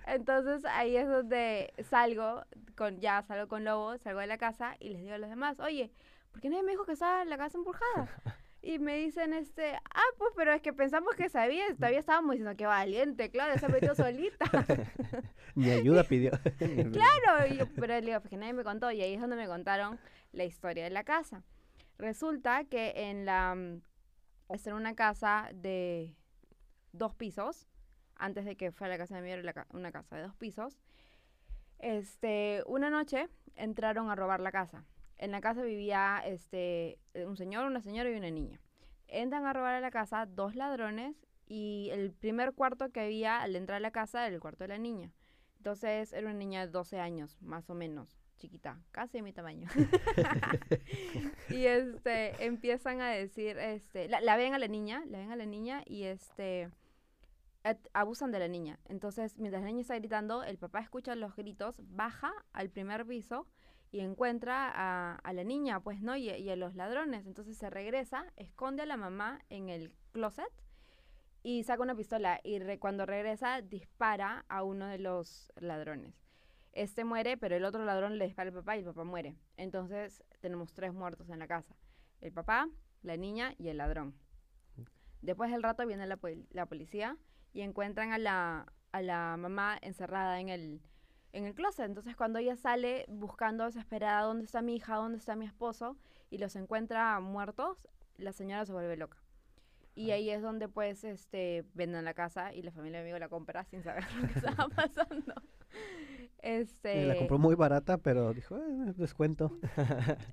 Entonces ahí es donde salgo, con ya salgo con Lobo, salgo de la casa y les digo a los demás, oye, ¿por qué nadie me dijo que estaba la casa embrujada? Y me dicen, este, ah, pues, pero es que pensamos que sabía, todavía estábamos diciendo, qué valiente, claro, se metió solita. Ni ayuda pidió. Claro, y yo- pero le digo, pues que nadie me contó, y ahí es donde me contaron la historia de la casa. Resulta que en la, mm, era una casa de dos pisos, antes de que fuera la casa de mi era una casa de dos pisos. Este, una noche entraron a robar la casa. En la casa vivía este, un señor, una señora y una niña. Entran a robar a la casa dos ladrones y el primer cuarto que había al entrar a la casa era el cuarto de la niña. Entonces era una niña de 12 años, más o menos, chiquita, casi de mi tamaño. y este, empiezan a decir, este, la, ven a la niña, la ven a la niña y este, abusan de la niña. Entonces, mientras la niña está gritando, el papá escucha los gritos, baja al primer piso y encuentra a, a la niña, pues, ¿no? Y, a los ladrones. Entonces se regresa, esconde a la mamá en el closet y saca una pistola y cuando regresa dispara a uno de los ladrones. Este muere, pero el otro ladrón le dispara al papá y el papá muere. Entonces tenemos tres muertos en la casa. El papá, la niña y el ladrón. Después del rato viene la, la policía y encuentran a la, a la mamá encerrada en el, en el closet. Entonces cuando ella sale buscando desesperada dónde está mi hija, dónde está mi esposo y los encuentra muertos, la señora se vuelve loca. Y ahí es donde pues este venden la casa y la familia de mi amigo la compra sin saber lo que estaba pasando. Este la compró muy barata, pero dijo, "Eh, descuento.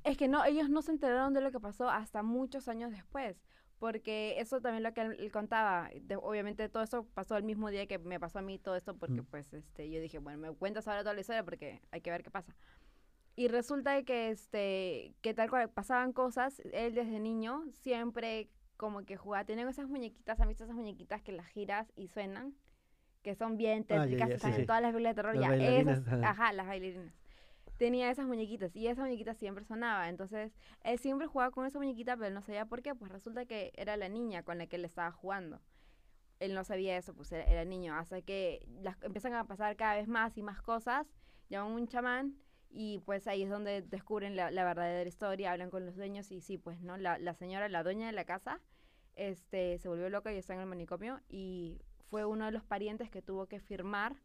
es que no, ellos no se enteraron de lo que pasó hasta muchos años después. Porque eso también lo que él, él contaba. de- obviamente todo eso pasó el mismo día que me pasó a mí todo esto porque Mm. pues este yo dije, bueno, me cuentas ahora toda la historia porque hay que ver qué pasa. Y resulta de que este que tal cual pasaban cosas, él desde niño siempre como que jugaba, tenían esas muñequitas, ¿han visto esas muñequitas que las giras y suenan? Que son bien Ah, ya, tétricas, ya, están sí, en sí. todas las películas de terror, Las ya, esas, ajá, las bailarinas tenía esas muñequitas y esa muñequita siempre sonaba. Entonces, él siempre jugaba con esa muñequita, pero él no sabía por qué. Pues resulta que era la niña con la que él estaba jugando. Él no sabía eso, pues era, era niño. Hasta que las, empiezan a pasar cada vez más y más cosas. Llaman un chamán y pues ahí es donde descubren la, la verdadera historia, hablan con los dueños y sí, pues no, la, la señora, la dueña de la casa, este, se volvió loca y está en el manicomio y fue uno de los parientes que tuvo que firmar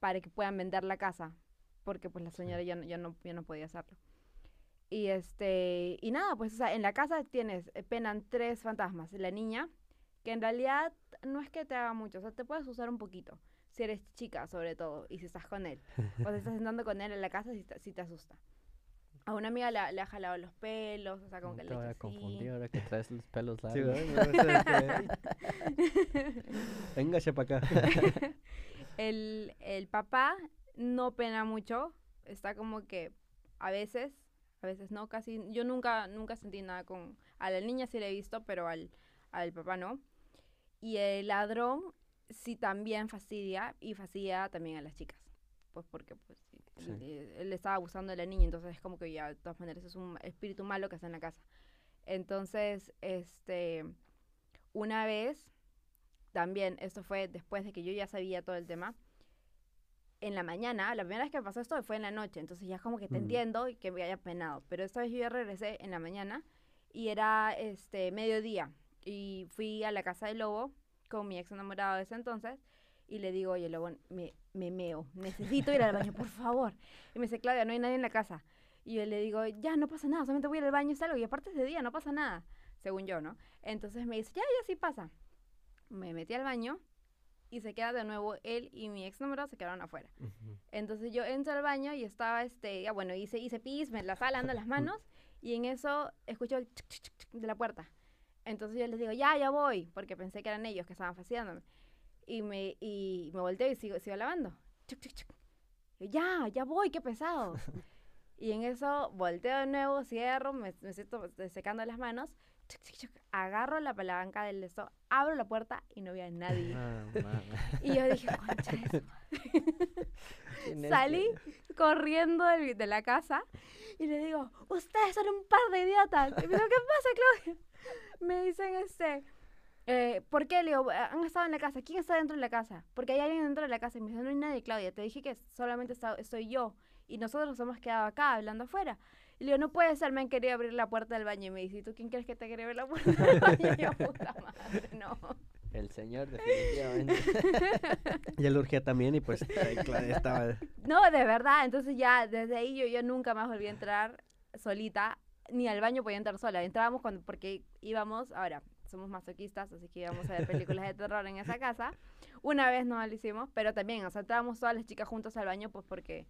para que puedan vender la casa porque pues la señora ya no, ya no, ya no podía hacerlo. Y este, y nada, pues o sea, en la casa tienes, eh, penan tres fantasmas. La niña, que en realidad no es que te haga mucho, o sea, te puedes usar un poquito, si eres chica sobre todo, y si estás con él. O si estás sentando con él en la casa, si te, si te asusta. A una amiga le, le ha jalado los pelos, o sea, como No que te le ha hecho así. ahora que traes los pelos Sí, largos. ¿verdad? Me va a hacer que- Véngase para acá. el, el papá no pena mucho, está como que a veces, a veces no, casi, yo nunca, nunca sentí nada con, a la niña sí la he visto, pero al, al papá no. Y el ladrón sí también fastidia y fastidia también a las chicas, pues porque pues sí, él, él estaba abusando de la niña, entonces es como que ya de todas maneras es un espíritu malo que está en la casa. Entonces, este, una vez, también, esto fue después de que yo ya sabía todo el tema, en la mañana, la primera vez que me pasó esto fue en la noche, entonces ya como que te entiendo y que me haya penado, pero esta vez yo ya regresé en la mañana y era este mediodía y fui a la casa del lobo con mi ex enamorado de ese entonces y le digo, oye, lobo, me, me meo, necesito ir al baño, por favor. Y me dice, Claudia, no hay nadie en la casa. Y yo le digo, ya, no pasa nada, solamente voy al baño y salgo, y aparte es de día, no pasa nada, según yo, ¿no? Entonces me dice, ya, ya sí pasa. Me metí al baño y se queda de nuevo él y mi ex enamorado se quedaron afuera. Ujú. Entonces yo entro al baño y estaba, este, bueno, hice, hice pis, me la sala, ando las manos, y en eso escucho el chic, chic, chic de la puerta. Entonces yo les digo, ya, ya voy, porque pensé que eran ellos que estaban fastidiándome. Y me, y me volteo y sigo, sigo lavando. Yo, ya, ya voy, qué pesados. y en eso volteo de nuevo, cierro, me, me siento secando las manos, agarro la palanca del esto, abro la puerta y no había nadie. Ah, y yo dije, concha de su ¿Quién es Salí corriendo de, la casa y le digo, ustedes son un par de idiotas. Y me dijo, ¿qué pasa, Claudia? Me dicen, este, eh, ¿por qué? Le digo, han estado en la casa. ¿Quién está dentro de la casa? Porque hay alguien dentro de la casa. Y me dice, no hay nadie, Claudia. Te dije que solamente está- estoy yo. Y nosotros nos hemos quedado acá hablando afuera. Y le digo, no puede ser, me han querido abrir la puerta del baño. Y me dice, ¿y tú quién crees que te quería abrir la puerta del baño? Y yo, puta madre, no. El señor, definitivamente. Y él urgía también y pues ahí Claudia estaba... No, de verdad. Entonces ya desde ahí yo, yo nunca más volví a entrar solita, ni al baño podía entrar sola. Entrábamos cuando, porque íbamos, ahora, somos masoquistas, así que íbamos a ver películas de terror en esa casa. Una vez no lo hicimos, pero también, o sea, entrábamos todas las chicas juntas al baño, pues porque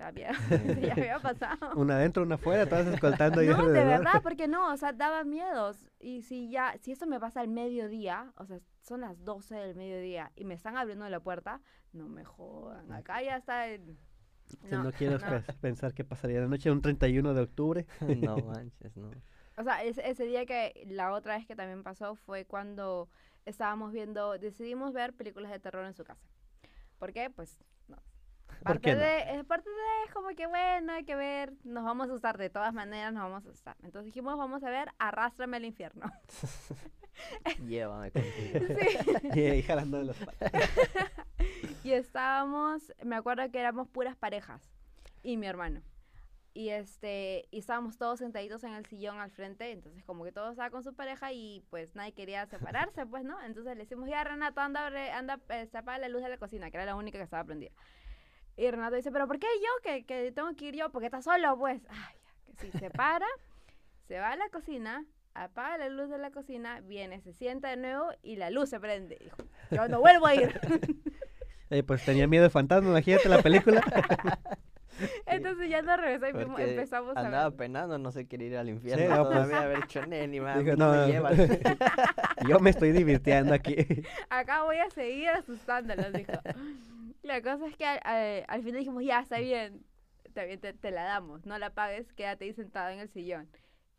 había, ya había pasado. Una adentro, una afuera, todas escoltando No, de verdad, porque no, o sea, daba miedos. Y si ya, si eso me pasa al mediodía, o sea, son las 12 del mediodía y me están abriendo la puerta, no me jodan. Acá ya está el... Si no, quiero no. pe- pensar qué pasaría la noche, un 31 de octubre. no manches, no. O sea, ese, ese día que la otra vez que también pasó fue cuando estábamos viendo, decidimos ver películas de terror en su casa. ¿Por qué? Pues no. ¿Por Parte qué no? de, es parte de, es como que bueno, hay que ver, nos vamos a usar de todas maneras, nos vamos a usar. Entonces dijimos, vamos a ver Arrástrame al infierno. Llévame contigo. sí. y jalando de los. Y estábamos, me acuerdo que éramos puras parejas y mi hermano. Y este, y estábamos todos sentaditos en el sillón al frente, entonces como que todos estaban con su pareja y pues nadie quería separarse, pues, ¿no? Entonces le decimos, ya Renato, anda, anda, eh, apaga la luz de la cocina, que era la única que estaba prendida. Y Renato dice, pero ¿por qué yo? Que, que tengo que ir yo, porque está solo, pues. Ay, ya, que sí, se para, se va a la cocina, apaga la luz de la cocina, viene, se sienta de nuevo y la luz se prende. Dijo, yo no vuelvo a ir. Eh, pues tenía miedo de fantasma, imagínate la película. Entonces ya no regresó y Porque empezamos a andaba ver. penando, no se quería ir al infierno. no, pues. todavía haber dicho, "Ne, ni más, Dijo, no, no, me llevan". yo me estoy divirtiendo aquí. Acá voy a seguir asustándolos, dijo. La cosa es que al, al- al final dijimos, ya, está bien, está bien, te, te la damos, no la pagues, quédate ahí sentado en el sillón.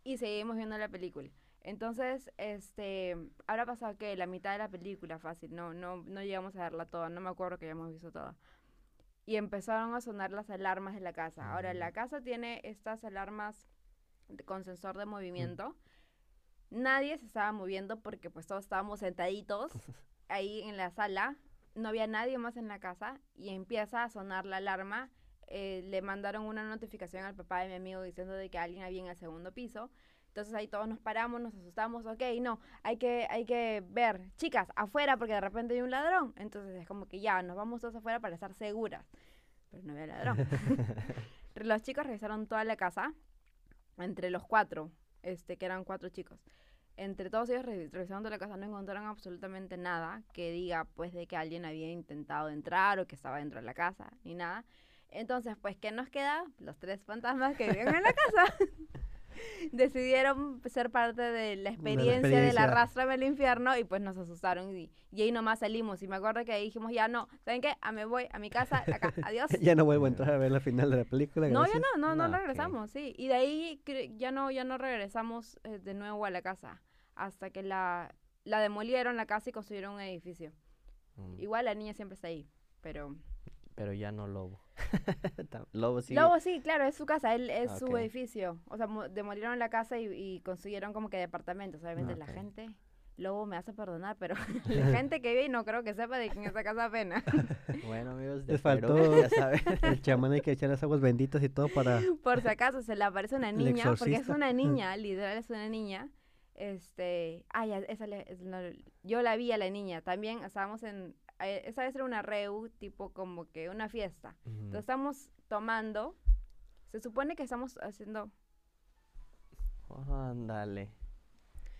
Y seguimos viendo la película. Entonces, este, habrá pasado que la mitad de la película, fácil, no, no, no llegamos a verla toda, no me acuerdo que hayamos visto toda. Y empezaron a sonar las alarmas de la casa. Ahora, la casa tiene estas alarmas con sensor de movimiento. Nadie se estaba moviendo porque pues todos estábamos sentaditos ahí en la sala. No había nadie más en la casa y empieza a sonar la alarma. Eh, le mandaron una notificación al papá de mi amigo diciendo de que alguien había en el segundo piso. Entonces ahí todos nos paramos, nos asustamos, ok, no, hay que, hay que ver, chicas, afuera porque de repente hay un ladrón. Entonces es como que ya, nos vamos todos afuera para estar seguras. Pero no había ladrón. los chicos revisaron toda la casa, entre los cuatro, este, que eran cuatro chicos. Entre todos ellos revi- revisaron toda la casa, no encontraron absolutamente nada que diga, pues, de que alguien había intentado entrar o que estaba dentro de la casa, ni nada. Entonces, pues, ¿qué nos queda? Los tres fantasmas que viven en la casa. Decidieron ser parte de la experiencia, de la experiencia. arrastrame al infierno y pues nos asustaron y, y ahí nomás salimos. Y me acuerdo que ahí dijimos, ya no, ¿saben qué? A me voy a mi casa, acá, adiós. ya no vuelvo a entrar a ver la final de la película. No, ya no, no, no Ah, regresamos, sí. Y de ahí ya no, ya no regresamos eh, de nuevo a la casa hasta que la, la demolieron la casa y construyeron un edificio. Mm, Igual la niña siempre está ahí, pero... Pero ya no lobo. Lobo sí. Lobo sí, claro, es su casa, él es Ah, su edificio. O sea, mo- demolieron la casa y, y construyeron como que departamentos. Obviamente Ah, la gente, Lobo me hace perdonar, pero la gente que vive y no creo que sepa de que en esa casa apenas. Bueno, amigos, de Les Perú, faltó- ya saben. El chamán hay que echar las aguas benditas y todo para... Por si acaso se le aparece una niña, porque es una niña, literal es una niña. Este, ay, esa le- es- no, yo la vi a la niña. También estábamos en, eh, esa vez era una reu, tipo como que una fiesta. Ujú. Entonces estamos tomando. Se supone que estamos haciendo. Ándale.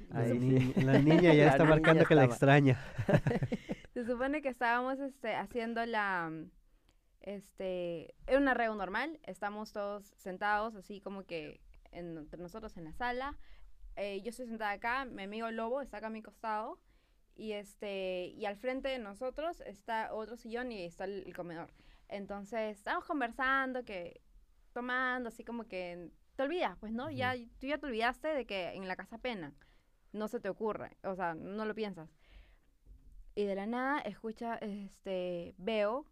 La, Ahí ni- la niña ya La está niña marcando que la extraña. Se supone que estábamos este, haciendo la. Este. Era una reu normal. Estamos todos sentados, así como que en- entre nosotros en la sala. Eh, yo estoy sentada acá, mi amigo Lobo está acá a mi costado. Y este. Y al frente de nosotros está otro sillón y está el, el comedor. Entonces, estamos conversando, que. tomando, así como que. Te olvidas, pues, ¿no? Ujú. Ya, tú ya te olvidaste de que en la casa pena. No se te ocurre. O sea, no lo piensas. Y de la nada escucha, este, veo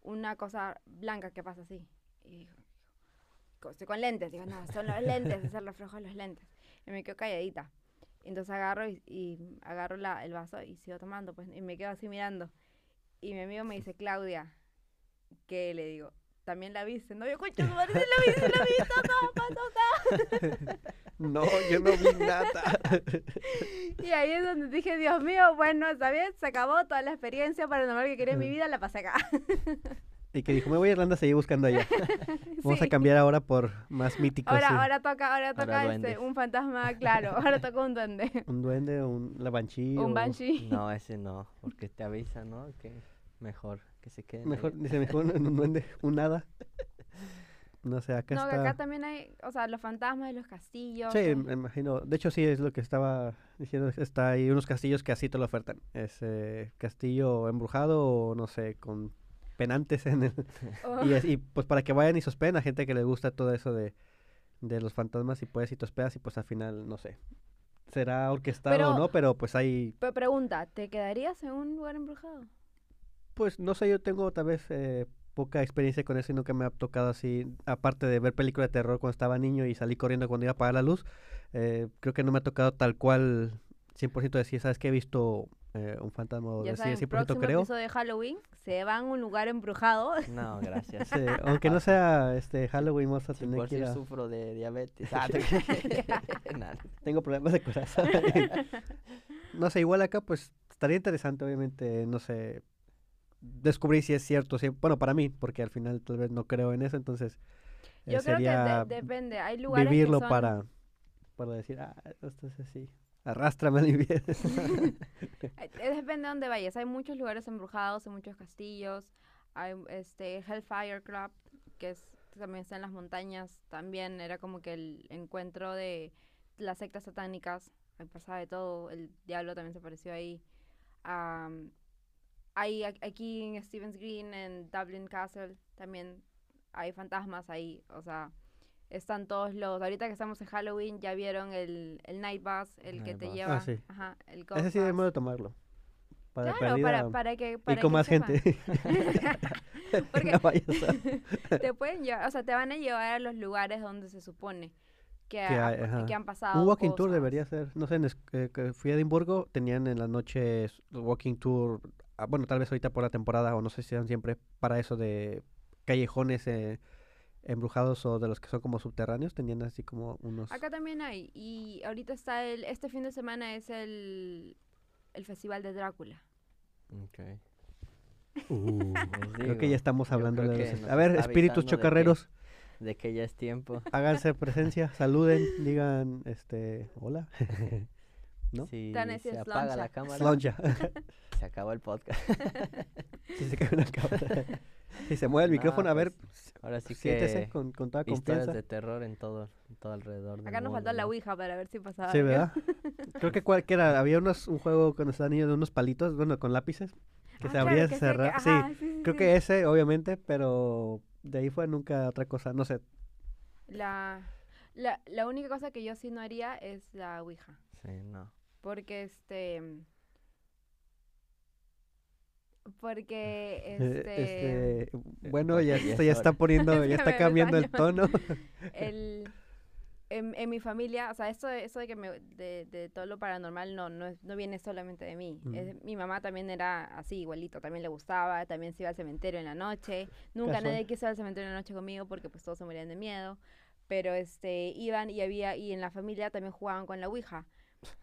una cosa blanca que pasa así. Y digo, estoy con lentes. Digo, no, son los lentes, es el reflejo de los lentes. Y me quedo calladita. Entonces agarro y, y agarro la, el vaso y sigo tomando, pues, y me quedo así mirando. Y mi amigo me dice, Claudia, ¿qué le digo? También la viste, no, yo escucho, la vi, sí la vi, todo pasó, No, yo no vi nada. Y ahí es donde dije, Dios mío, bueno, está bien, se acabó toda la experiencia paranormal que quería en mi vida, la pasé acá. y que dijo, me voy a Irlanda a seguir buscando allá. Vamos a cambiar ahora por más míticos. Ahora, sí. ahora toca, ahora toca este, un fantasma, claro, ahora toca un duende. Un duende, un la banshee. Un o- banshee. No, ese no, porque te avisa, ¿no? Que mejor que se quede. Mejor, dice mejor un un duende, un hada. No sé, acá no, que está... acá también hay, o sea, los fantasmas de los castillos. Sí, me imagino. De hecho, sí, es lo que estaba diciendo. Está ahí unos castillos que así te lo ofertan. Es eh, castillo embrujado o no sé, con penantes en el... oh, Y, es- y, pues para que vayan y se hospeden a gente que le gusta todo eso de, de los fantasmas y puedes y te hospedas y pues al final, no sé. Será orquestado Pero- o no, pero pues hay... Pe- pregunta, ¿te quedarías en un lugar embrujado? Pues no sé, yo tengo tal vez eh, poca experiencia con eso y nunca me ha tocado así, aparte de ver películas de terror cuando estaba niño y salí corriendo cuando iba a apagar la luz, eh, creo que no me ha tocado tal cual 100% decir, ¿sabes que He visto eh, un fantasma o Ya decir saben, 100% próximo creo. episodio de Halloween, se van a un lugar embrujado. No, gracias. Sí, aunque no sea este Halloween, vamos a Si tener por que si ir a... sufro de diabetes. Ah, Tengo problemas de corazón. no sé, igual acá pues estaría interesante, obviamente, no sé, descubrir si es cierto. Si, bueno, para mí, porque al final tal vez no creo en eso, entonces eh, Yo creo que de- depende. Hay lugares vivirlo que son... para, para decir, ah, esto es así, arrástrame al infierno. Eh, Depende de dónde vayas. Hay muchos lugares embrujados, hay muchos castillos. Hay este Hellfire Club, que es también está en las montañas. También era como que el encuentro de las sectas satánicas. Pasaba de todo. El diablo también se apareció ahí. Am, hay aquí en Stevens Green, en Dublin Castle, también hay fantasmas ahí. O sea, están todos los. Ahorita que estamos en Halloween, ya vieron el, el Night Bus, el que te Bus. lleva. Ah, sí. Ajá, el Ese sí debemos de tomarlo. Para Claro, perdida para, para que para y con que más sepan. gente. Porque- No te pueden llevar, o sea, te van a llevar a los lugares donde se supone que, Que ha- hay, ajá. que han pasado Un walking tour debería ser. No sé, en es- eh, que fui a Edimburgo, tenían en las noches walking tour. ah, bueno, tal vez ahorita por la temporada, o no sé si sean siempre para eso de callejones eh, embrujados o de los que son como subterráneos. Tenían así como unos. Acá también hay y ahorita está el este fin de semana es el el festival de Drácula. ok. Uh, Les creo que ya estamos hablando de los- A ver, espíritus avisando de que- chocarreros, De que ya es tiempo. háganse presencia, saluden, digan, este, hola. ¿No? Ese se es apaga loncha. la cámara, Sloncha. se acabó el podcast. si se cae una cámara. Si se mueve el No, micrófono, a ver, pues, Ahora sí siéntese que con, con toda historias confianza. de terror en todo, en todo alrededor del Acá nos mundo, faltó la ouija para ver si pasaba. Sí. ¿verdad? Creo que cualquiera, había unos, un juego cuando estaba niño de unos palitos, bueno, con lápices, que Ah, se abría claro, cerraba. Sí, sí, sí, creo sí. que ese, obviamente, pero de ahí fue nunca otra cosa, no sé. la, la la única cosa que yo sí no haría es la ouija, Sí, no. Porque este porque Eh, este, este, bueno, ya, porque ya está poniendo, ya está cambiando el tono. el en, en mi familia, o sea, esto, de- esto de que me, de, de todo lo paranormal no, no, es- no viene solamente de mí. Mm. Es- mi mamá también era así, igualito, también le gustaba, también se iba al cementerio en la noche. Nunca Casual. nadie quiso ir al cementerio en la noche conmigo porque pues todos se morían de miedo. Pero este, iban y había, y en la familia también jugaban con la Ouija.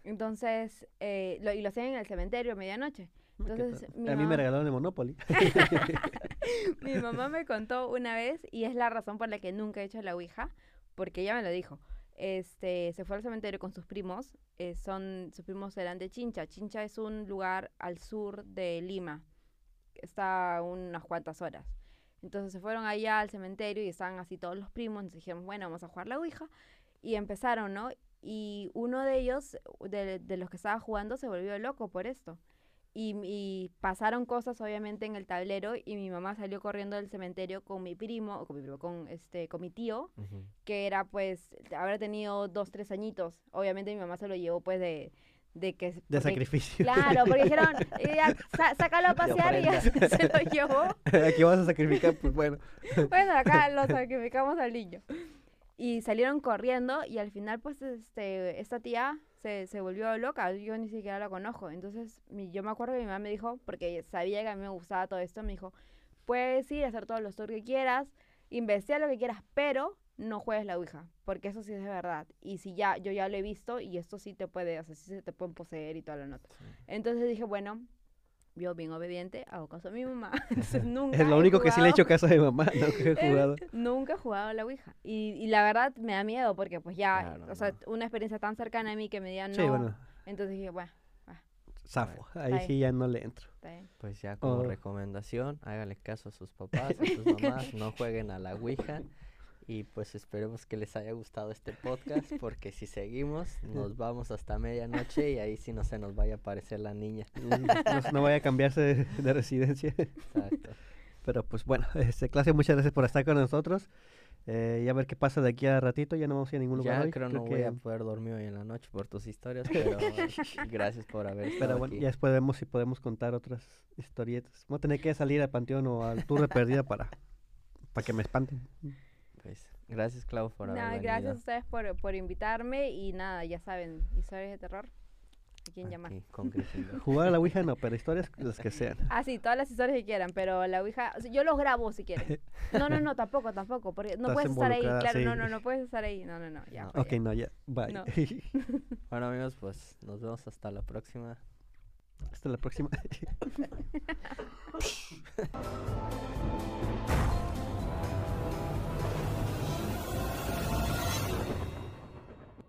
Entonces, eh, lo, y lo hacían en el cementerio a medianoche. Mi a mí me mamá- regalaron el Monopoly. mi mamá me contó una vez y es la razón por la que nunca he hecho la Ouija, porque ella me lo dijo. Este, se fue al cementerio con sus primos, eh, son, sus primos eran de Chincha. Chincha es un lugar al sur de Lima, está unas cuantas horas. Entonces se fueron allá al cementerio y estaban así todos los primos, entonces dijeron, bueno, vamos a jugar la Ouija. Y empezaron, ¿no? Y uno de ellos, de, de los que estaba jugando, se volvió loco por esto. Y, y pasaron cosas obviamente en el tablero y mi mamá salió corriendo del cementerio con mi primo, o con mi primo, con este, con mi tío, Ujú. que era pues, habrá tenido dos, tres añitos. Obviamente mi mamá se lo llevó pues de, de que... De porque- sacrificio. Claro, porque dijeron, "Eh, ya, sa- sácalo a pasear y ya se lo llevó. Aquí vas a sacrificar, pues bueno. Bueno, acá lo sacrificamos al niño. Y salieron corriendo y al final, pues, este, esta tía se, se volvió loca. Yo ni siquiera la conozco. Entonces, mi, yo me acuerdo que mi mamá me dijo, porque sabía que a mí me gustaba todo esto, me dijo, puedes ir a hacer todos los tours que quieras, investiga lo que quieras, pero no juegues la Ouija, porque eso sí es de verdad. Y si ya, yo ya lo he visto y esto sí te puede, o sea, sí se te pueden poseer y toda la nota. Sí. Entonces dije, bueno, yo bien obediente, hago caso a mi mamá. Entonces nunca Es lo único que sí le he hecho caso a mi mamá, no que he Eh, jugado. Nunca he jugado a la Ouija. Y, y la verdad me da miedo porque pues ya, Claro, o sea, no. una experiencia tan cercana a mí que me digan Sí, no. bueno, Entonces dije, bueno, zafo. Ahí Ahí. sí ya no le entro. Pues ya como Oh. recomendación, háganle caso a sus papás, a sus mamás, no jueguen a la Ouija Y pues esperemos que les haya gustado este podcast, porque si seguimos, nos vamos hasta medianoche y ahí sí no se nos vaya a aparecer la niña. Mm, no, no vaya a cambiarse de, de residencia. Exacto. Pero pues bueno, este, clase, muchas gracias por estar con nosotros. Eh, y a ver qué pasa de aquí a ratito. Ya no vamos a ir a ningún lugar Ya hoy. creo no voy a poder dormir hoy en la noche por tus historias, pero gracias por haber estado Pero bueno, aquí. ya después vemos si podemos contar otras historietas. Voy a tener que salir al panteón o al tour de perdida para, para que me espanten. Pues, gracias, Clau, por haber Nada, venido. gracias a ustedes por, por invitarme y nada, ya saben, historias de terror. ¿A quién llamar? Con. Jugar a la Ouija no, pero historias las que sean. Ah, sí, todas las historias que quieran, pero la Ouija, o sea, yo los grabo si quieren. No, no, no, tampoco, tampoco, porque no Estás puedes estar ahí, claro, no, sí. no, no puedes estar ahí, no, no, no, ya. No. Ok, ya. no, ya. Bye. No. Bueno, amigos, pues nos vemos hasta la próxima. Hasta la próxima.